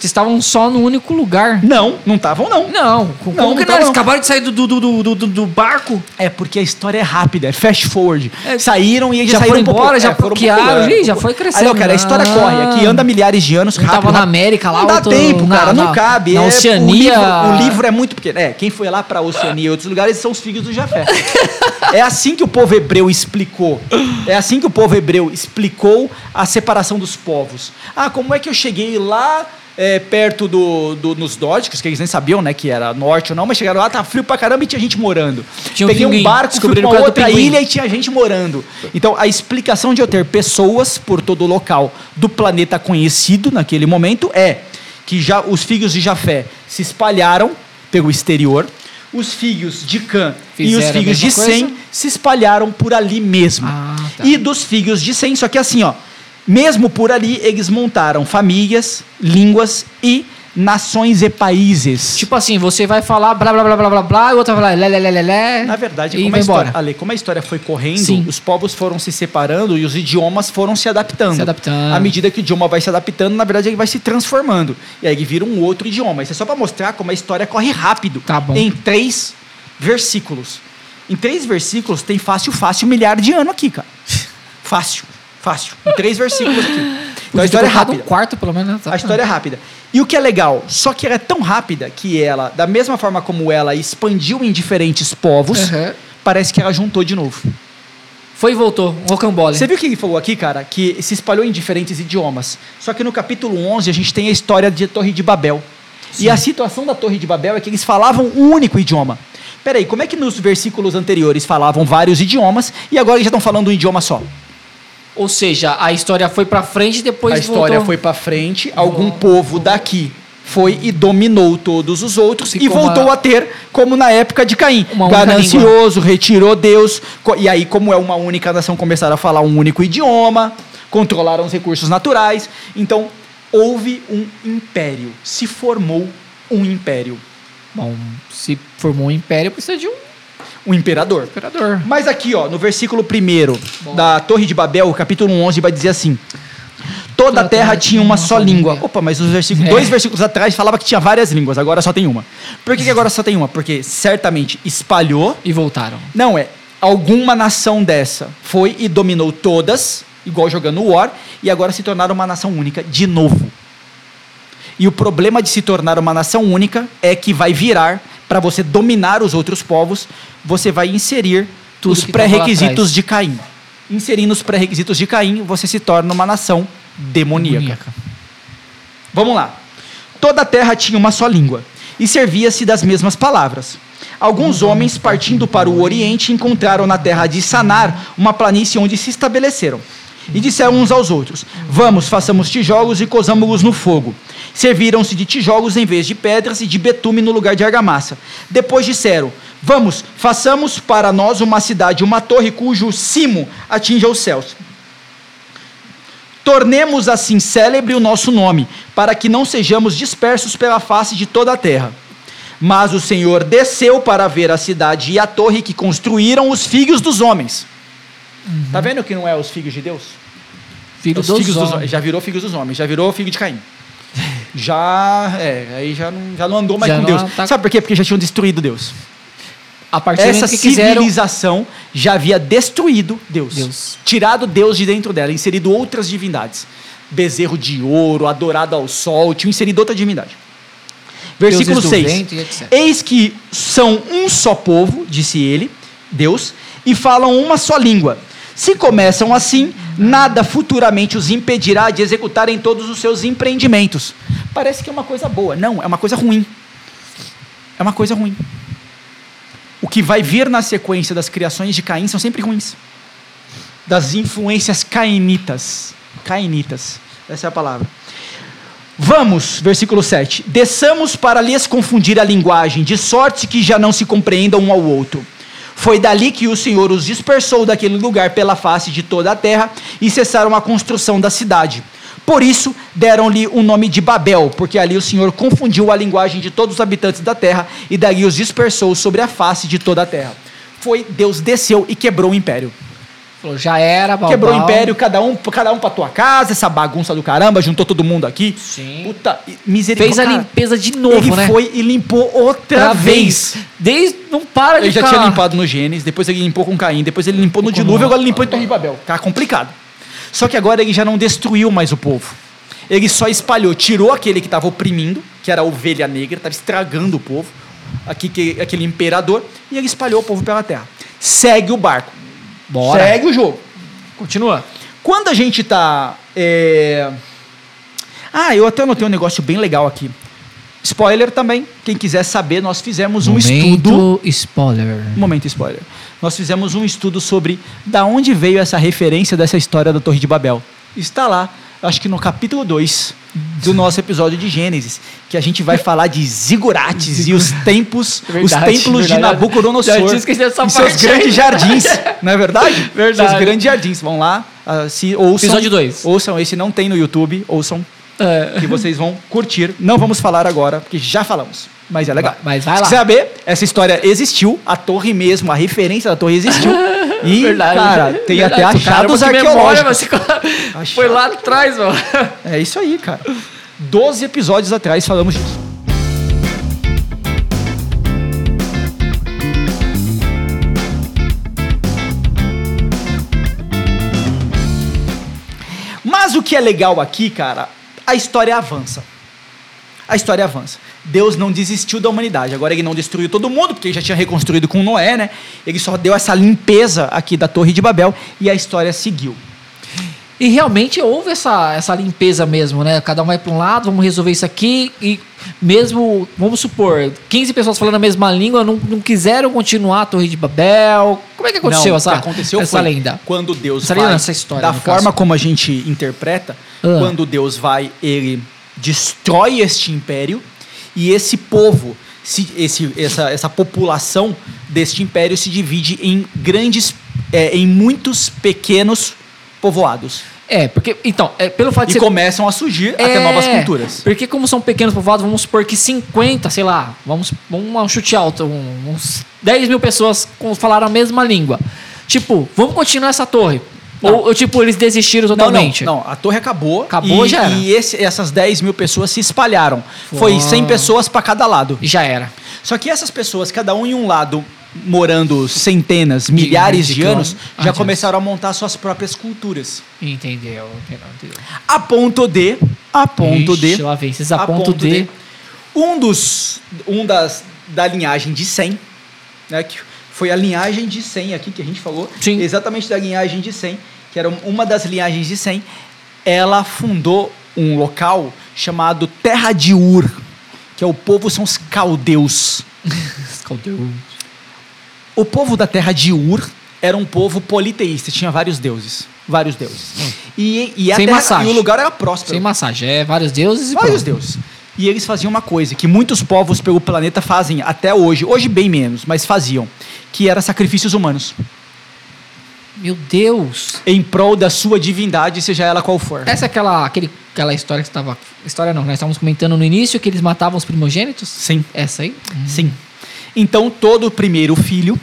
estavam só no único lugar. Não, não estavam não. Não, como não, que não? Eles acabaram de sair do, do, do, do, do, barco? É porque a história é rápida, é fast forward. É, Saíram e eles já saíram foram embora, já é, bloquearam, já foi crescendo. Aí, cara, a história ah. corre, aqui anda milhares de anos, rápido. Tava na América lá, Não dá tempo, na, cara, não cabe. Na é, Oceania. O livro, o livro, é muito pequeno. É, quem foi lá pra Oceania e outros lugares são os filhos do Jafé. é assim que o povo hebreu explicou. É assim que o povo hebreu explicou a separação dos povos. Ah, como é que eu cheguei lá é, perto do, do, nos nórdicos, que eles nem sabiam, né, que era norte ou não, mas chegaram lá, tá frio pra caramba e tinha gente morando. Tinha Peguei um, barco, fui pra outra ilha e tinha gente morando. Então, a explicação de eu ter pessoas por todo o local do planeta conhecido naquele momento é que já os filhos de Jafé se espalharam pelo exterior, os filhos de Cã Fizeram e os filhos de Sem se espalharam por ali mesmo. Ah, tá. E dos filhos de Sem, só que assim, ó, mesmo por ali, eles montaram famílias, línguas e nações e países. Tipo assim, você vai falar blá blá blá blá blá blá, e o outro vai falar lé lé lé lé lé. Na verdade, como a, história, Ale, como a história foi correndo, Sim. os povos foram se separando e os idiomas foram se adaptando. Se adaptando. À medida que o idioma vai se adaptando, na verdade ele vai se transformando. E aí ele vira um outro idioma. Isso é só para mostrar como a história corre rápido. Tá bom. Em três versículos. Em três versículos tem fácil, fácil um milhar de ano aqui, cara. Fácil. Fácil. Em três versículos aqui. Então a história é rápida. Um quarto, pelo menos. A história é rápida. E o que é legal, só que ela é tão rápida que ela, da mesma forma como ela expandiu em diferentes povos, uhum. parece que ela juntou de novo. Foi e voltou, um rocambole. Você viu o que ele falou aqui, cara? Que se espalhou em diferentes idiomas. Só que no capítulo 11 a gente tem a história de Torre de Babel. Sim. E a situação da Torre de Babel é que eles falavam um único idioma. Peraí, como é que nos versículos anteriores falavam vários idiomas e agora eles já estão falando um idioma só? Ou seja, a história foi para frente e depois A história voltou... foi para frente, algum povo daqui foi e dominou todos os outros Ficou e voltou uma... a ter como na época de Caim, ganancioso, retirou Deus, e aí como é uma única nação começaram a falar um único idioma, controlaram os recursos naturais, então houve um império, se formou um império. Bom, se formou um império, precisa de um o imperador. imperador. Mas aqui, ó, no versículo 1 da Torre de Babel, capítulo 11, vai dizer assim: Toda a terra tinha uma só língua. Opa, mas os versículos, é. dois versículos atrás falava que tinha várias línguas, agora só tem uma. Por que, que agora só tem uma? Porque certamente espalhou. E voltaram. Não, é. Alguma nação dessa foi e dominou todas, igual jogando War, e agora se tornaram uma nação única de novo. E o problema de se tornar uma nação única é que vai virar para você dominar os outros povos, você vai inserir Tudo os pré-requisitos de Caim. Inserindo os pré-requisitos de Caim, você se torna uma nação demoníaca. Demoníaca. Vamos lá. Toda a terra tinha uma só língua e servia-se das mesmas palavras. Alguns homens, partindo para o oriente, encontraram na terra de Sanar uma planície onde se estabeleceram. E disseram uns aos outros: Vamos, façamos tijolos e cozamos-los no fogo. Serviram-se de tijolos em vez de pedras e de betume no lugar de argamassa. Depois disseram: Vamos, façamos para nós uma cidade, uma torre cujo cimo atinja os céus. Tornemos assim célebre o nosso nome, para que não sejamos dispersos pela face de toda a terra. Mas o Senhor desceu para ver a cidade e a torre que construíram os filhos dos homens. Tá vendo que não é os filhos de Deus? Filho Os dos filhos dos- homens. já virou filhos dos homens, já virou filho de Caim. Já, é, aí já não, já não andou mais Já com Deus. tá- Sabe por quê? Porque já tinham destruído Deus. A partir Essa que quiseram. civilização já havia destruído Deus. Deus. Tirado Deus de dentro dela, inserido outras divindades. Bezerro de ouro, adorado ao sol, tinham inserido outra divindade. Versículo Deuses do 6. vento e etc. Eis que são um só povo, disse ele, Deus, e falam uma só língua. Se começam assim, nada futuramente os impedirá de executarem todos os seus empreendimentos. Parece que é uma coisa boa. Não, é uma coisa ruim. É uma coisa ruim. O que vai vir na sequência das criações de Caim são sempre ruins. Das influências cainitas. Cainitas. Essa é a palavra. Vamos, versículo 7. Desçamos para lhes confundir a linguagem, de sorte que já não se compreendam um ao outro. Foi dali que o Senhor os dispersou daquele lugar pela face de toda a terra e cessaram a construção da cidade. Por isso deram-lhe o nome de Babel, porque ali o Senhor confundiu a linguagem de todos os habitantes da terra e dali os dispersou sobre a face de toda a terra. Foi Deus desceu e quebrou o império. Falou, já era, babau. Quebrou o império, cada um, cada um pra tua casa, essa bagunça do caramba, juntou todo mundo aqui. Sim. Puta, misericórdia. Fez a limpeza de novo, ele né? foi e limpou outra Outra vez. vez. Desde. Não para de Ele já ficar- tinha limpado no Gênesis, depois ele limpou com Caim, depois ele limpou no dilúvio, agora ele limpou em Torre de Babel. Tá complicado. Só que agora ele já não destruiu mais o povo. Ele só espalhou, tirou aquele que estava oprimindo, que era a ovelha negra, estava estragando o povo, aquele imperador, e ele espalhou o povo pela terra. Segue o barco. Bora. Segue o jogo. Continua. Quando a gente tá. é, Ah, eu até anotei um negócio bem legal aqui. Spoiler também. Quem quiser saber, nós fizemos um estudo. spoiler. Momento spoiler. Nós fizemos um estudo sobre da onde veio essa referência dessa história da Torre de Babel. Está lá, acho que no capítulo 2 do nosso episódio de Gênesis, que a gente vai falar de zigurates e os tempos, os Verdade, templos de. Nabucodonosor. Em seus grandes jardins, não é verdade? Verdade. Seus grandes jardins. Vão lá, ah, se ouçam. Episódio dois. Ouçam, esse não tem no YouTube, ouçam, É. que vocês vão curtir. Não vamos falar agora, porque já falamos. Mas é legal. Mas vai Se lá. quiser saber, essa história existiu, a torre mesmo, a referência da torre existiu. E, cara, tem Verdade. até achados memória, arqueológicos. você Foi lá atrás, mano. É isso aí, cara. Doze episódios atrás falamos disso. Mas o que é legal aqui, cara, a história avança. A história avança. Deus não desistiu da humanidade. Agora ele não destruiu todo mundo, porque ele já tinha reconstruído com Noé, né? Ele só deu essa limpeza aqui da Torre de Babel e a história seguiu. E realmente houve essa, essa limpeza mesmo, né? Cada um vai para um lado, vamos resolver isso aqui. E mesmo, vamos supor, 15 pessoas falando a mesma língua não, não quiseram continuar a Torre de Babel. Como é que aconteceu Não, essa, que aconteceu essa lenda? Quando Deus Essa vai, lenda, essa história, da forma caso. como a gente interpreta, Ah. quando Deus vai, ele destrói este império e esse povo, se, esse, essa, essa população deste império se divide em grandes, é, em muitos pequenos povoados É, porque, então, é, pelo fato de e ser começam a surgir até É, novas culturas. Porque como são pequenos povoados, vamos supor que 50, sei lá, vamos, vamos um chute alto, uns 10 mil pessoas falaram a mesma língua. Tipo, vamos continuar essa torre. Ou, ou, tipo, eles desistiram Não, totalmente. não, não, a torre acabou. Acabou, e, já era. E esse- essas 10 mil pessoas se espalharam. Foi Uau. 100 pessoas para cada lado. Já era. Só que essas pessoas, cada um em um lado, morando centenas, milhares de de anos, já Ah, começaram a montar suas próprias culturas. Entendeu, entendeu, entendeu. A ponto de, a ponto Ixi, de, lá vem, a, ponto, de... um dos, um das da linhagem de 100, né, que foi a linhagem de 100 aqui que a gente falou, Sim. exatamente da linhagem de 100, que era uma das linhagens de 100, ela fundou um local chamado Terra de Ur, que é o povo são os caldeus. O povo da terra de Ur era um povo politeísta, tinha vários deuses. Vários deuses. E, e, a Sem terra- massagem. e o lugar era próspero. Sem massagem. É vários deuses e Vários pronto. deuses. E eles faziam uma coisa que muitos povos pelo planeta fazem até hoje, hoje bem menos, mas faziam, que era sacrifícios humanos, Meu Deus. em prol da sua divindade, seja ela qual for. Essa é aquela, aquele, aquela história que estava. História não, nós estávamos comentando no início que eles matavam os primogênitos? Sim. Essa aí? Sim. Então todo primeiro filho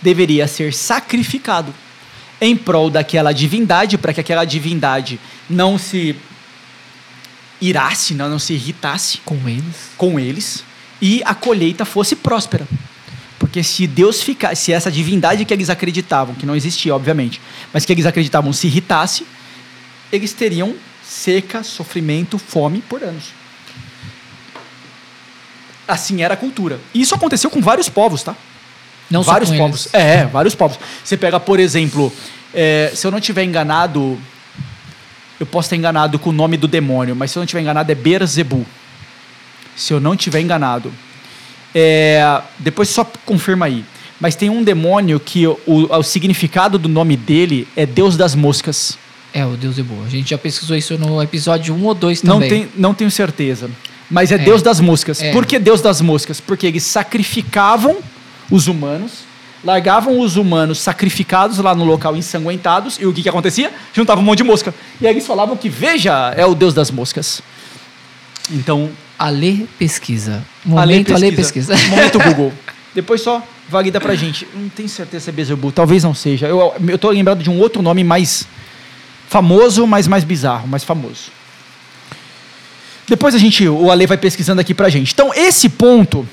deveria ser sacrificado em prol daquela divindade, para que aquela divindade não se irasse, não, não se irritasse Com eles. com eles e a colheita fosse próspera. Porque se Deus ficasse, se essa divindade que eles acreditavam, que não existia, obviamente, mas que eles acreditavam se irritasse, eles teriam seca, sofrimento, fome por anos. Assim era a cultura. E isso aconteceu com vários povos, tá? Não vários só com povos. eles. É, vários povos. Você pega, por exemplo, é, se eu não tiver enganado, eu posso estar enganado com o nome do demônio, mas se eu não tiver enganado é Beelzebub. Se eu não tiver enganado. É, depois só confirma aí. Mas tem um demônio que o, o significado do nome dele é Deus das Moscas. É, o Deus é boa. A gente já pesquisou isso no episódio 1 ou 2 Não, também. tem, não tenho certeza. Mas é, É. Deus das moscas. É. Por que Deus das moscas? Porque eles sacrificavam os humanos, largavam os humanos sacrificados lá no local ensanguentados, e o que, que acontecia? Juntava um monte de mosca. E aí eles falavam que, veja, é o Deus das moscas. Então, Ale pesquisa. Ale Momento Ale pesquisa. Momento Google. Depois só valida pra gente. Não tenho certeza se é Beelzebub, talvez não seja. Eu, eu tô lembrado de um outro nome mais famoso, mas mais bizarro, mais famoso. Depois a gente, o Ale vai pesquisando aqui pra gente. Então, esse ponto,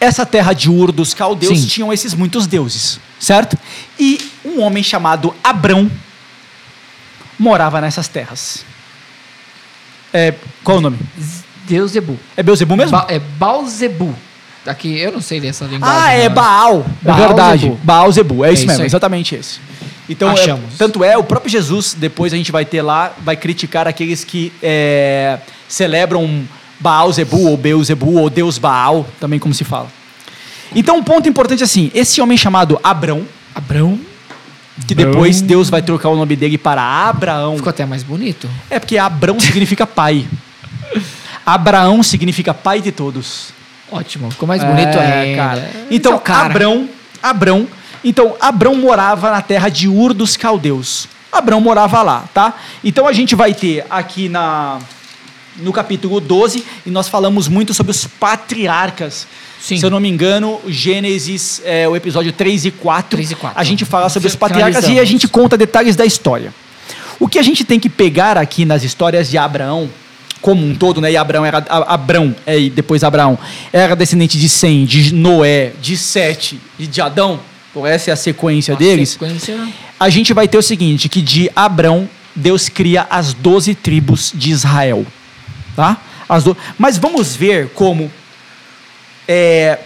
essa terra de Ur dos caldeus Sim. tinham esses muitos deuses, certo? E um homem chamado Abrão morava nessas terras. É, qual o nome? Deus Zebu. É Beelzebub mesmo? Ba é Balzebu. Aqui, eu não sei dessa linguagem. Ah, é não. Baal. É Baal verdade. Zebu. Baal Zebu. É, isso mesmo, aí. exatamente esse. Então, é, tanto é, o próprio Jesus, depois a gente vai ter lá, vai criticar aqueles que é, celebram Baal Zebu, ou Beuzebu, ou Deus Baal, também como se fala. Então, um ponto importante é assim: esse homem chamado Abrão, Abrão. que depois Deus vai trocar o nome dele para Abraão. Ficou até mais bonito. É porque Abrão significa pai. Abraão significa pai de todos. Ótimo. Ficou mais bonito É, ainda. cara. Esse Então, é cara. Abrão, Abrão, então Abrão morava na terra de Ur dos Caldeus. Abrão morava lá, tá? Então a gente vai ter aqui na no capítulo 12 e nós falamos muito sobre os patriarcas. Sim. Se eu não me engano, Gênesis, é, o episódio 3 e 4, 3 e 4. a gente fala sobre os patriarcas e a gente conta detalhes da história. O que a gente tem que pegar aqui nas histórias de Abraão, como um todo, né? E Abraão era Abrão, é, e depois Abraão, era descendente de Sem, de Noé, de Sete e de Adão. Essa é a sequência A deles. sequência- A gente vai ter o seguinte, que de Abrão Deus cria as doze tribos de Israel, tá? As do... Mas vamos ver como é,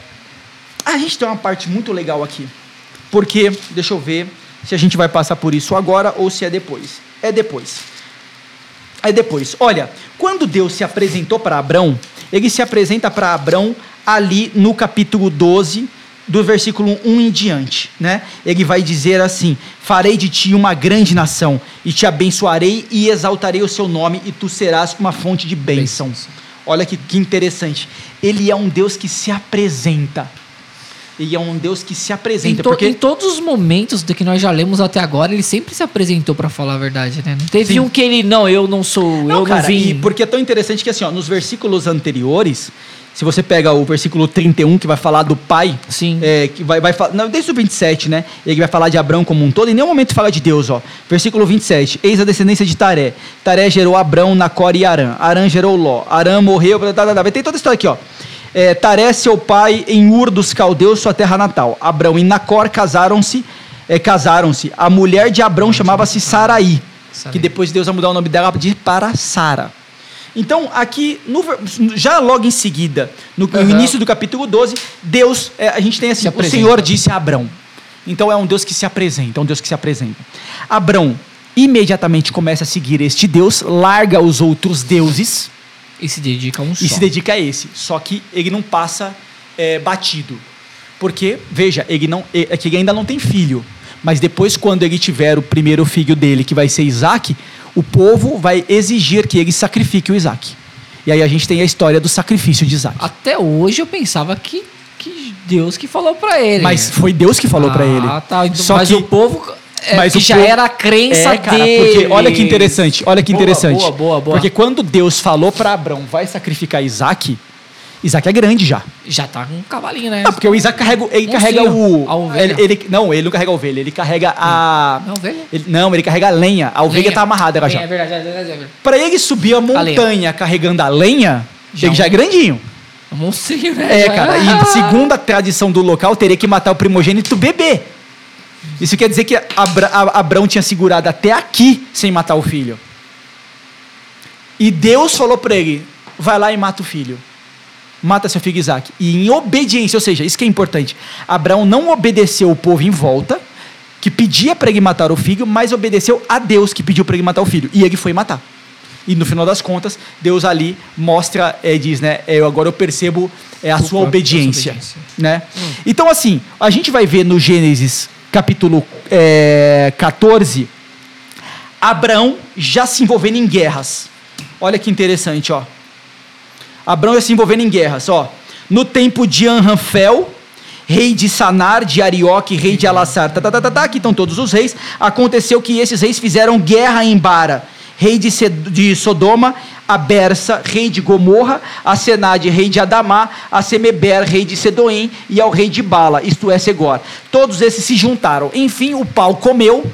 a gente tem uma parte muito legal aqui. Porque, deixa eu ver se a gente vai passar por isso agora ou se é depois. É depois. É depois. Olha, quando Deus se apresentou para Abrão, ele se apresenta para Abrão ali no capítulo 12, do versículo 1 em diante, né? Ele vai dizer assim: Farei de ti uma grande nação, e te abençoarei e exaltarei o seu nome, e tu serás uma fonte de bênçãos. Olha que, que interessante. Ele é um Deus que se apresenta. Ele é um Deus que se Em, apresenta. to- porque em todos os momentos do que nós já lemos até agora, ele sempre se apresentou pra falar a verdade, né? Não teve Sim. um que ele, não, eu não sou, Não, eu cara, não vim. e porque é tão interessante que assim, ó, nos versículos anteriores, se você pega o versículo 31, que vai falar do pai, Sim. é, que vai, vai não, desde o 27, né? Ele vai falar de Abrão como um todo, em nenhum momento fala de Deus, ó. Versículo 27, eis a descendência de Taré. Taré gerou Abrão, Nacor e Arã. Arã gerou Ló. Arã morreu, blá, blá, blá, vai ter toda a história aqui, ó. É, Taré, seu pai, em Ur dos Caldeus, sua terra natal. Abrão e Nacor casaram-se, é, casaram-se. A mulher de Abrão chamava-se Saraí, que depois Deus vai mudar o nome dela de para Sara. Então, aqui, no já logo em seguida, no, Aham. início do capítulo 12, Deus, é, a gente tem assim, Se o. Senhor disse a Abrão. Então é um Deus que se apresenta, é um Deus que se apresenta. Abrão imediatamente começa a seguir este Deus, larga os outros deuses E se dedica a um e só. se dedica a esse. Só que ele não passa é, batido. Porque, veja, ele não, é é que ele ainda não tem filho. Mas depois, quando ele tiver o primeiro filho dele, que vai ser Isaac, o povo vai exigir que ele sacrifique o Isaac. E aí a gente tem a história do sacrifício de Isaac. Até hoje eu pensava que, que Deus que falou pra ele. Mas foi Deus que falou pra ele. Ah, tá. Então, Só mas que o povo. É, Mas que já povo- era a crença é, cara, dele. porque olha que interessante, olha que Boa, interessante. Boa, boa, boa. Porque quando Deus falou pra Abraão, vai sacrificar Isaac, Isaac é grande já. Já tá com um cavalinho, né? Não, porque o Isaac carrega, ele carrega o. a ovelha. Ele, ele- não, ele não carrega a ovelha, ele carrega a. Não, ovelha? ele- não, ele carrega a lenha. A ovelha Lenha. tá amarrada já. É verdade, é verdade, é verdade. Pra ele subir a montanha carregando a lenha, Já ele já é grandinho. É um monstrinho, né? É, cara. E segundo a tradição do local, teria que matar o primogênito bebê. Isso quer dizer que Abra, a- tinha segurado até aqui sem matar o filho. E Deus falou pra ele: vai lá e mata o filho. Mata seu filho Isaac. E em obediência, ou seja, isso que é importante. Abraão não obedeceu o povo em volta, que pedia para ele matar o filho, mas obedeceu a Deus que pediu para ele matar o filho. E ele foi matar. E no final das contas, Deus ali mostra, é, diz, né? é, eu agora eu percebo é, a sua obediência, a sua obediência. né? Então assim, a gente vai ver no Gênesis capítulo é, 14, Abraão já se envolvendo em guerras. Olha que interessante, ó. Abraão já se envolvendo em guerras, ó. No tempo de Anranfel, rei de Sanar, de Arioque, rei de Alassar, tá, tá, tá, tá, tá, aqui estão todos os reis. Aconteceu que esses reis fizeram guerra em Bara, rei de, Sed- de Sodoma, a Bersa, rei de Gomorra, a Senade, rei de Adamá, a Semeber, rei de Sedoim, e ao rei de Bala, isto é, Segor. Todos esses se juntaram. Enfim, o pau comeu,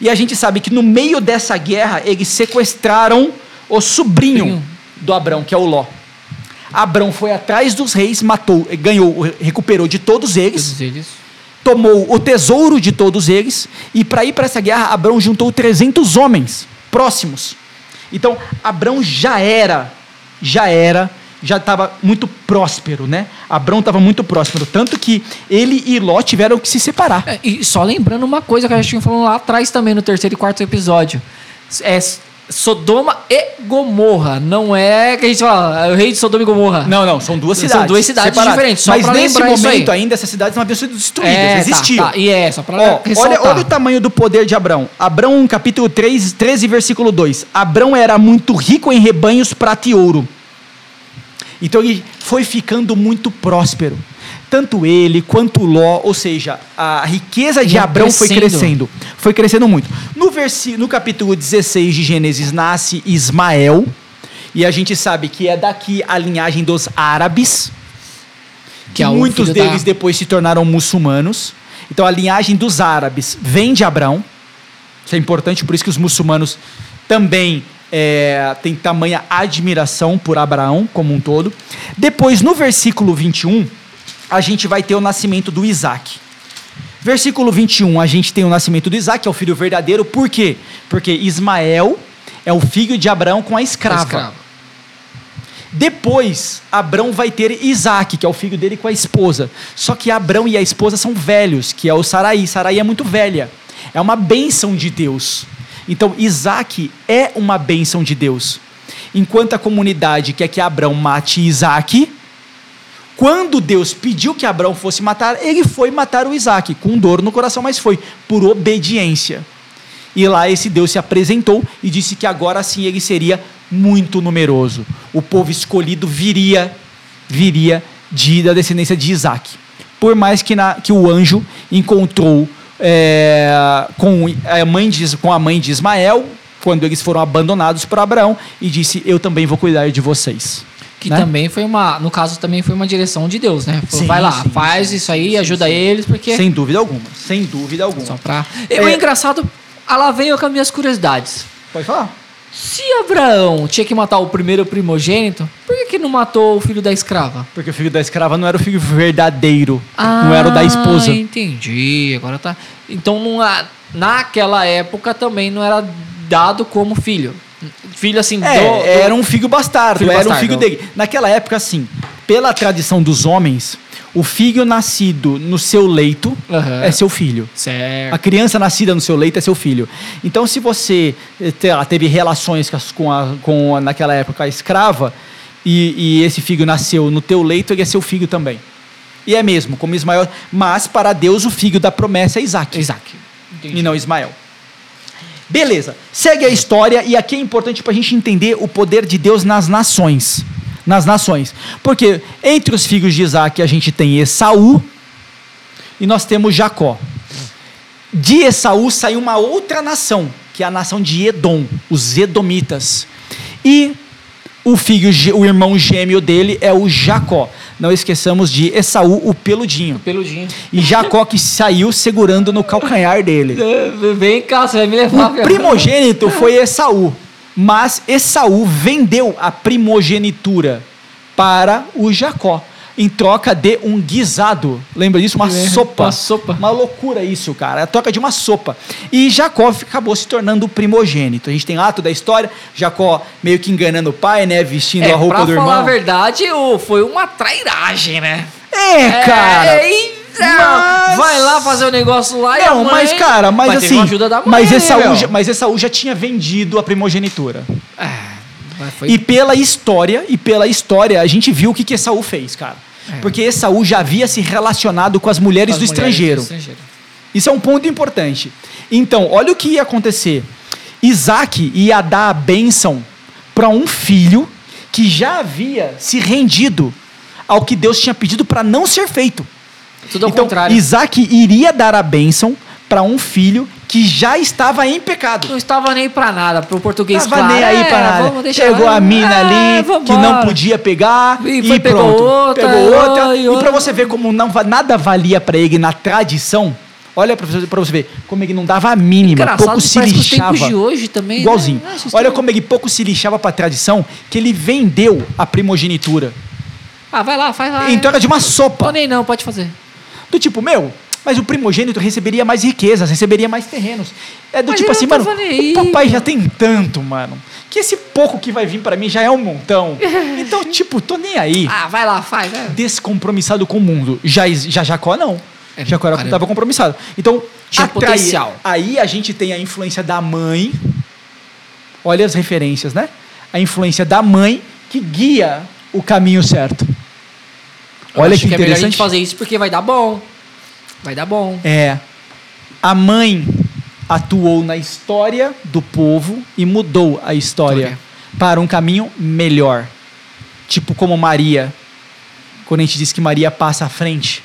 e a gente sabe que no meio dessa guerra, eles sequestraram o sobrinho Sobrinho. do Abrão, que é o Ló. Abrão foi atrás dos reis, matou, ganhou, recuperou de todos eles, Todos eles. tomou o tesouro de todos eles, e para ir para essa guerra, Abrão juntou 300 homens próximos. Então, Abrão já era, já era, já estava muito próspero, né? Abrão estava muito próspero, tanto que ele e Ló tiveram que se separar. É, e só lembrando uma coisa que a gente tinha falando lá atrás também, no terceiro e quarto episódio. É Sodoma e Gomorra. Não é que a gente fala, é o rei de Sodoma e Gomorra. Não, não, são duas São cidades. duas cidades separadas. diferentes, só Mas pra nesse momento ainda essas cidades não haviam sido destruídas, É, existiam. Tá, tá. E é, só pra Ó, olha, olha o tamanho do poder de Abrão. Abrão, capítulo 3, 13, versículo 2. Abrão era muito rico em rebanhos, prata e ouro. Então ele foi ficando muito próspero. Tanto ele quanto Ló, ou seja, a riqueza de Ia Abrão foi crescendo. Foi crescendo muito. No, versi no capítulo 16 de Gênesis nasce Ismael. E a gente sabe que é daqui a linhagem dos árabes que é muitos filho da- deles depois se tornaram muçulmanos. Então a linhagem dos árabes vem de Abraão. Isso é importante, por isso que os muçulmanos também é, têm tamanha admiração por Abraão como um todo. Depois, no versículo 21, a gente vai ter o nascimento do Isaac. Versículo 21, a gente tem o nascimento do Isaac, que é o filho verdadeiro. Por quê? Porque Ismael é o filho de Abraão com a escrava. Escravo. Depois, Abrão vai ter Isaac, que é o filho dele com a esposa. Só que Abrão e a esposa são velhos, que é o Saraí. Saraí é muito velha. É uma bênção de Deus. Então, Isaac é uma bênção de Deus. Enquanto a comunidade quer que Abrão mate Isaac, quando Deus pediu que Abraão fosse matar, ele foi matar o Isaac, com dor no coração, mas foi por obediência. E lá esse Deus se apresentou e disse que agora sim ele seria muito numeroso. O povo escolhido viria, viria de, da descendência de Isaac. Por mais que, na, que o anjo encontrou é, com, a mãe de, com a mãe de Ismael, quando eles foram abandonados por Abraão, e disse: Eu também vou cuidar de vocês. Que né? também foi uma, no caso também foi uma direção de Deus, né? Falou, Sim, vai lá, sim, faz sim, isso aí, ajuda eles, porque Sem dúvida alguma. Sem dúvida alguma. só pra. É. O engraçado, ah, lá vem eu com as minhas curiosidades. Pode falar. Se Abraão tinha que matar o primeiro primogênito, por que, que não matou o filho da escrava? Porque o filho da escrava não era o filho verdadeiro. não era o da esposa. Ah, entendi. Agora tá. Então não naquela época também não era dado como filho. Filho assim, do- do- É, era um filho bastardo, Filho era um bastardo. filho dele. Naquela época, assim, pela tradição dos homens, o filho nascido no seu leito Aham. é seu filho. A Certo. criança nascida no seu leito é seu filho. Então, se você eh, ah, teve relações com, a, com a- naquela época a escrava e, e esse filho nasceu no teu leito, ele é seu filho também. E é mesmo, como Ismael. Mas para Deus o filho da promessa é Isaac. Isaac. E não Ismael. Beleza, segue a história e aqui é importante para a gente entender o poder de Deus nas nações. Nas nações. Porque entre os filhos de Isaac a gente tem Esaú e nós temos Jacó. De Esaú saiu uma outra nação, que é a nação de Edom, os Edomitas. E o filho, o irmão gêmeo dele é o Jacó. Não esqueçamos de Esaú, o peludinho. Peludinho. E Jacó que saiu segurando no calcanhar dele. Vem cá, você vai me levar. O primogênito foi Esaú, mas Esaú vendeu a primogenitura para o Jacó em troca de um guisado. Lembra disso? Uma É, sopa. uma sopa. Uma loucura isso, cara. É a troca de uma sopa. E Jacó acabou se tornando o primogênito. A gente tem ato da história, Jacó meio que enganando o pai, né, vestindo É, a roupa pra do falar a irmão. verdade, foi uma trairagem, né? É, cara. É, e- é, Mas- Vai lá fazer o negócio lá e a Não, mãe- mas cara, mas, assim, ajuda da mãe, mas meu? já, mas Esaú já tinha vendido a primogenitura. É, foi- E pela história, e pela história, a gente viu o que que Esaú fez, cara. Porque Esaú já havia se relacionado com as mulheres as do mulheres estrangeiro. do estrangeiro. Isso é um ponto importante. Então, olha o que ia acontecer. Isaac ia dar a bênção para um filho que já havia se rendido ao que Deus tinha pedido para não ser feito. Tudo ao então, contrário. Isaac iria dar a bênção para um filho que já estava em pecado. Não estava nem pra nada, pro português Tava claro. nem aí é, pra nada. deixar- Pegou a mina é, ali que vambora. não podia pegar E e, foi, pegou pronto. outra, pegou outra. e E, pra você ver como não, nada valia pra ele na tradição, olha pra você, você ver como ele não dava a mínima, Engraçado, pouco se que os lixava. tempos de hoje também. né? Igualzinho. Ah, vocês Olha como ele pouco se lixava pra tradição, que ele vendeu a primogenitura Ah, vai lá, faz lá. em é. troca de uma sopa. nem não, pode fazer. Do tipo, meu, mas o primogênito receberia mais riquezas, receberia mais terrenos. É do Mas tipo assim, não mano, o papai já tem tanto, mano, que esse pouco que vai vir pra mim já é um montão. Então, tipo, tô nem aí. Ah, vai lá, faz. É. Descompromissado com o mundo. Já, já Jacó não. É, Jacó era, tava compromissado. Então, Tinha atrai- potencial. Aí a gente tem a influência da mãe. Olha as referências, né? A influência da mãe que guia o caminho certo. Eu Olha que que é melhor a gente interessante. fazer isso porque vai dar bom. Vai dar bom. É. A mãe atuou na história do povo e mudou a história História. para um caminho melhor. Tipo como Maria. Quando a gente diz que Maria passa à frente,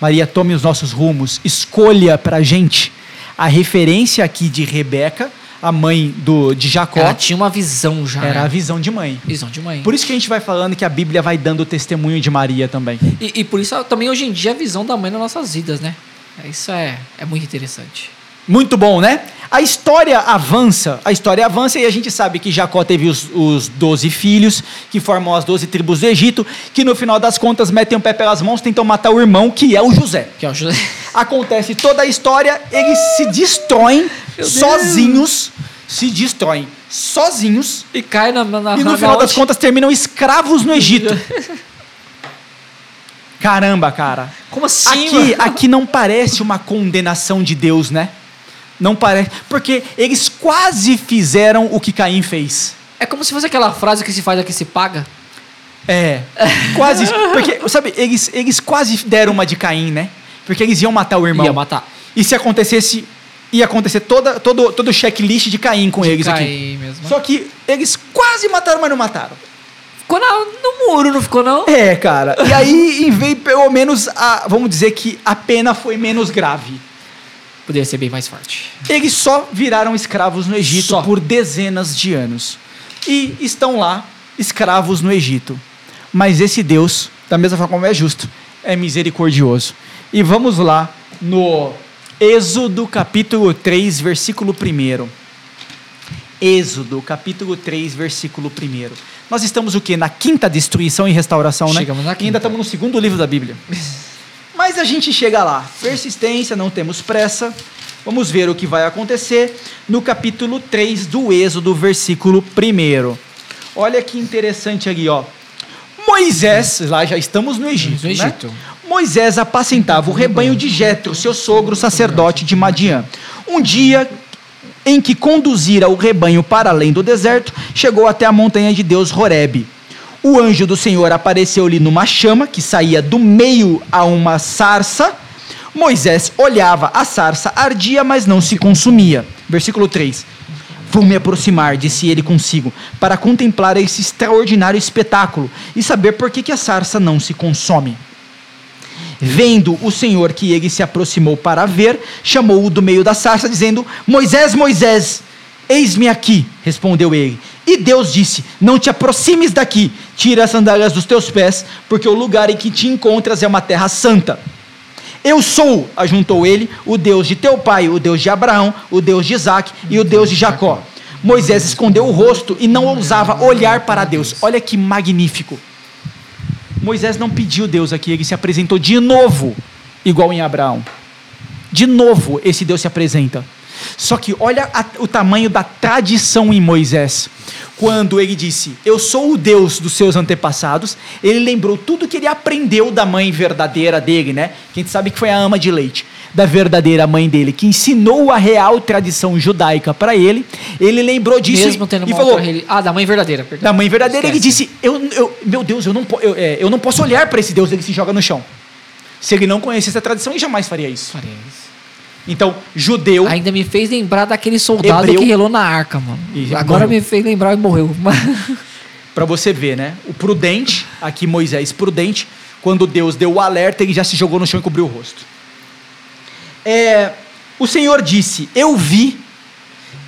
Maria tome os nossos rumos, escolha pra gente. A referência aqui de Rebeca, a mãe do, de Jacó, Ela tinha uma visão já. era a né? visão de mãe. Visão de mãe. Por isso que a gente vai falando que a Bíblia vai dando o testemunho de Maria também. E, e por isso também hoje em dia a visão da mãe nas nossas vidas, né? Isso é, é muito interessante. Muito bom, né? A história avança, a história avança e a gente sabe que Jacó teve os, os 12 filhos, que formam as 12 tribos do Egito, que no final das contas metem o pé pelas mãos, tentam matar o irmão, que é o José. Que é o José. Acontece toda a história, eles se destroem sozinhos, se destroem sozinhos, E cai na, na, e no na final das contas terminam escravos no Egito. Caramba, cara. Como assim, Aqui, mano? aqui não parece uma condenação de Deus, né? Não parece. Porque eles quase fizeram o que Caim fez. É como se fosse aquela frase que se faz aqui se paga. É. Quase. Porque, sabe, eles, eles quase deram uma de Caim, né? Porque eles iam matar o irmão. Ia matar. E se acontecesse. Ia acontecer toda, todo, todo o checklist de Caim com eles aqui. Caim mesmo. Só que eles quase mataram, mas não mataram. Ficou na- no muro, não ficou não? É, cara. E aí, em vez, pelo menos, a, vamos dizer que a pena foi menos grave. Poderia ser bem mais forte. Eles só viraram escravos no Egito Só. por dezenas de anos. E estão lá, escravos no Egito. Mas esse Deus, da mesma forma como é justo, é misericordioso. E vamos lá no Êxodo capítulo 3, versículo 1. Êxodo capítulo 3, versículo 1. Nós estamos o quê? Na quinta destruição e restauração, né? Chegamos na E quinta. ainda estamos no segundo livro da Bíblia. Mas a gente chega lá. Persistência, não temos pressa. Vamos ver o que vai acontecer no capítulo 3 do Êxodo, versículo 1. Olha que interessante ali, ó. Moisés, lá já estamos no Egito. No né? Egito. Moisés apacentava o rebanho de Jetro, seu sogro sacerdote de Madiã. Um dia em que conduzira o rebanho para além do deserto, chegou até a montanha de Deus Horebe. O anjo do Senhor apareceu-lhe numa chama que saía do meio a uma sarça. Moisés olhava, a sarça ardia, mas não se consumia. Versículo 3. Vou me aproximar, disse ele consigo, para contemplar esse extraordinário espetáculo e saber por que, que a sarça não se consome. Vendo o Senhor que ele se aproximou para ver, chamou-o do meio da sarça, dizendo: Moisés, Moisés, eis-me aqui, respondeu ele. E Deus disse: Não te aproximes daqui, tira as sandálias dos teus pés, porque o lugar em que te encontras é uma terra santa. Eu sou, ajuntou ele, o Deus de teu pai, o Deus de Abraão, o Deus de Isaac e o Deus de Jacó. Moisés escondeu o rosto e não ousava olhar para Deus. Olha que magnífico. Moisés não pediu Deus aqui, ele se apresentou de novo, igual em Abraão. De novo, esse Deus se apresenta. Só que olha a, o tamanho da tradição em Moisés. Quando ele disse, Eu sou o Deus dos seus antepassados, ele lembrou tudo que ele aprendeu da mãe verdadeira dele, né? Que a gente sabe que foi a ama de leite, da verdadeira mãe dele, que ensinou a real tradição judaica para ele. Ele lembrou disso Mesmo tendo e falou: outra Ah, da mãe verdadeira, perdão. da mãe verdadeira, ele Esquece. disse: eu, eu- Meu Deus, eu não, eu, é, eu não posso olhar para esse Deus, ele se joga no chão. Se ele não conhecesse a tradição, ele jamais faria isso. Faria isso. Então, judeu, Ainda me fez lembrar daquele soldado Hebreu. que relou na arca, mano. Agora morreu. me fez lembrar e morreu. para você ver, né? O prudente, aqui Moisés prudente, quando Deus deu o alerta, ele já se jogou no chão e cobriu o rosto. É, o Senhor disse: Eu vi,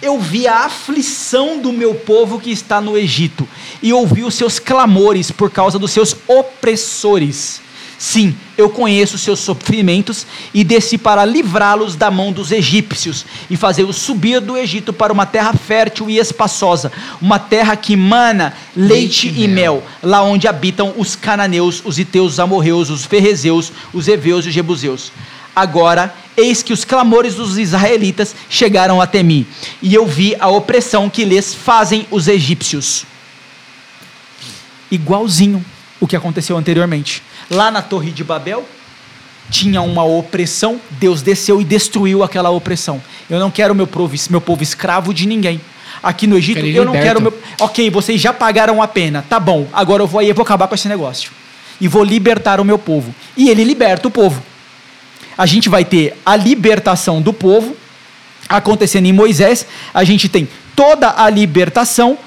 eu vi a aflição do meu povo que está no Egito, e ouvi os seus clamores por causa dos seus opressores. Sim, eu conheço os seus sofrimentos e desci para livrá-los da mão dos egípcios e fazê-los subir do Egito para uma terra fértil e espaçosa, uma terra que mana leite, Leite e e mel, lá onde habitam os cananeus, os iteus, os amorreus, os ferrezeus, os heveus e os jebuseus. Agora, eis que os clamores dos israelitas chegaram até mim, e eu vi a opressão que lhes fazem os egípcios. Igualzinho o que aconteceu anteriormente. Lá na Torre de Babel, tinha uma opressão, Deus desceu e destruiu aquela opressão. Eu não quero meu povo, meu povo escravo de ninguém. Aqui no Egito, eu não quero meu. Ok, vocês já pagaram a pena, tá bom. Agora eu vou aí, eu vou acabar com esse negócio. E vou libertar o meu povo. E ele liberta o povo. A gente vai ter a libertação do povo acontecendo em Moisés. A gente tem toda a libertação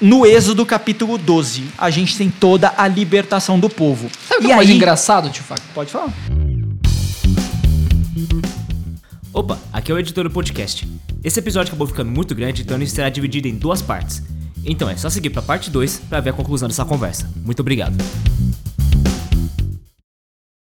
no Êxodo capítulo 12. A gente tem toda a libertação do povo. Sabe o que e é mais aí, engraçado, tio Fábio? Pode falar. Opa, aqui é o editor do podcast. Esse episódio acabou ficando muito grande, então ele será dividido em duas partes. Então é só seguir para a parte 2 para ver a conclusão dessa conversa. Muito obrigado.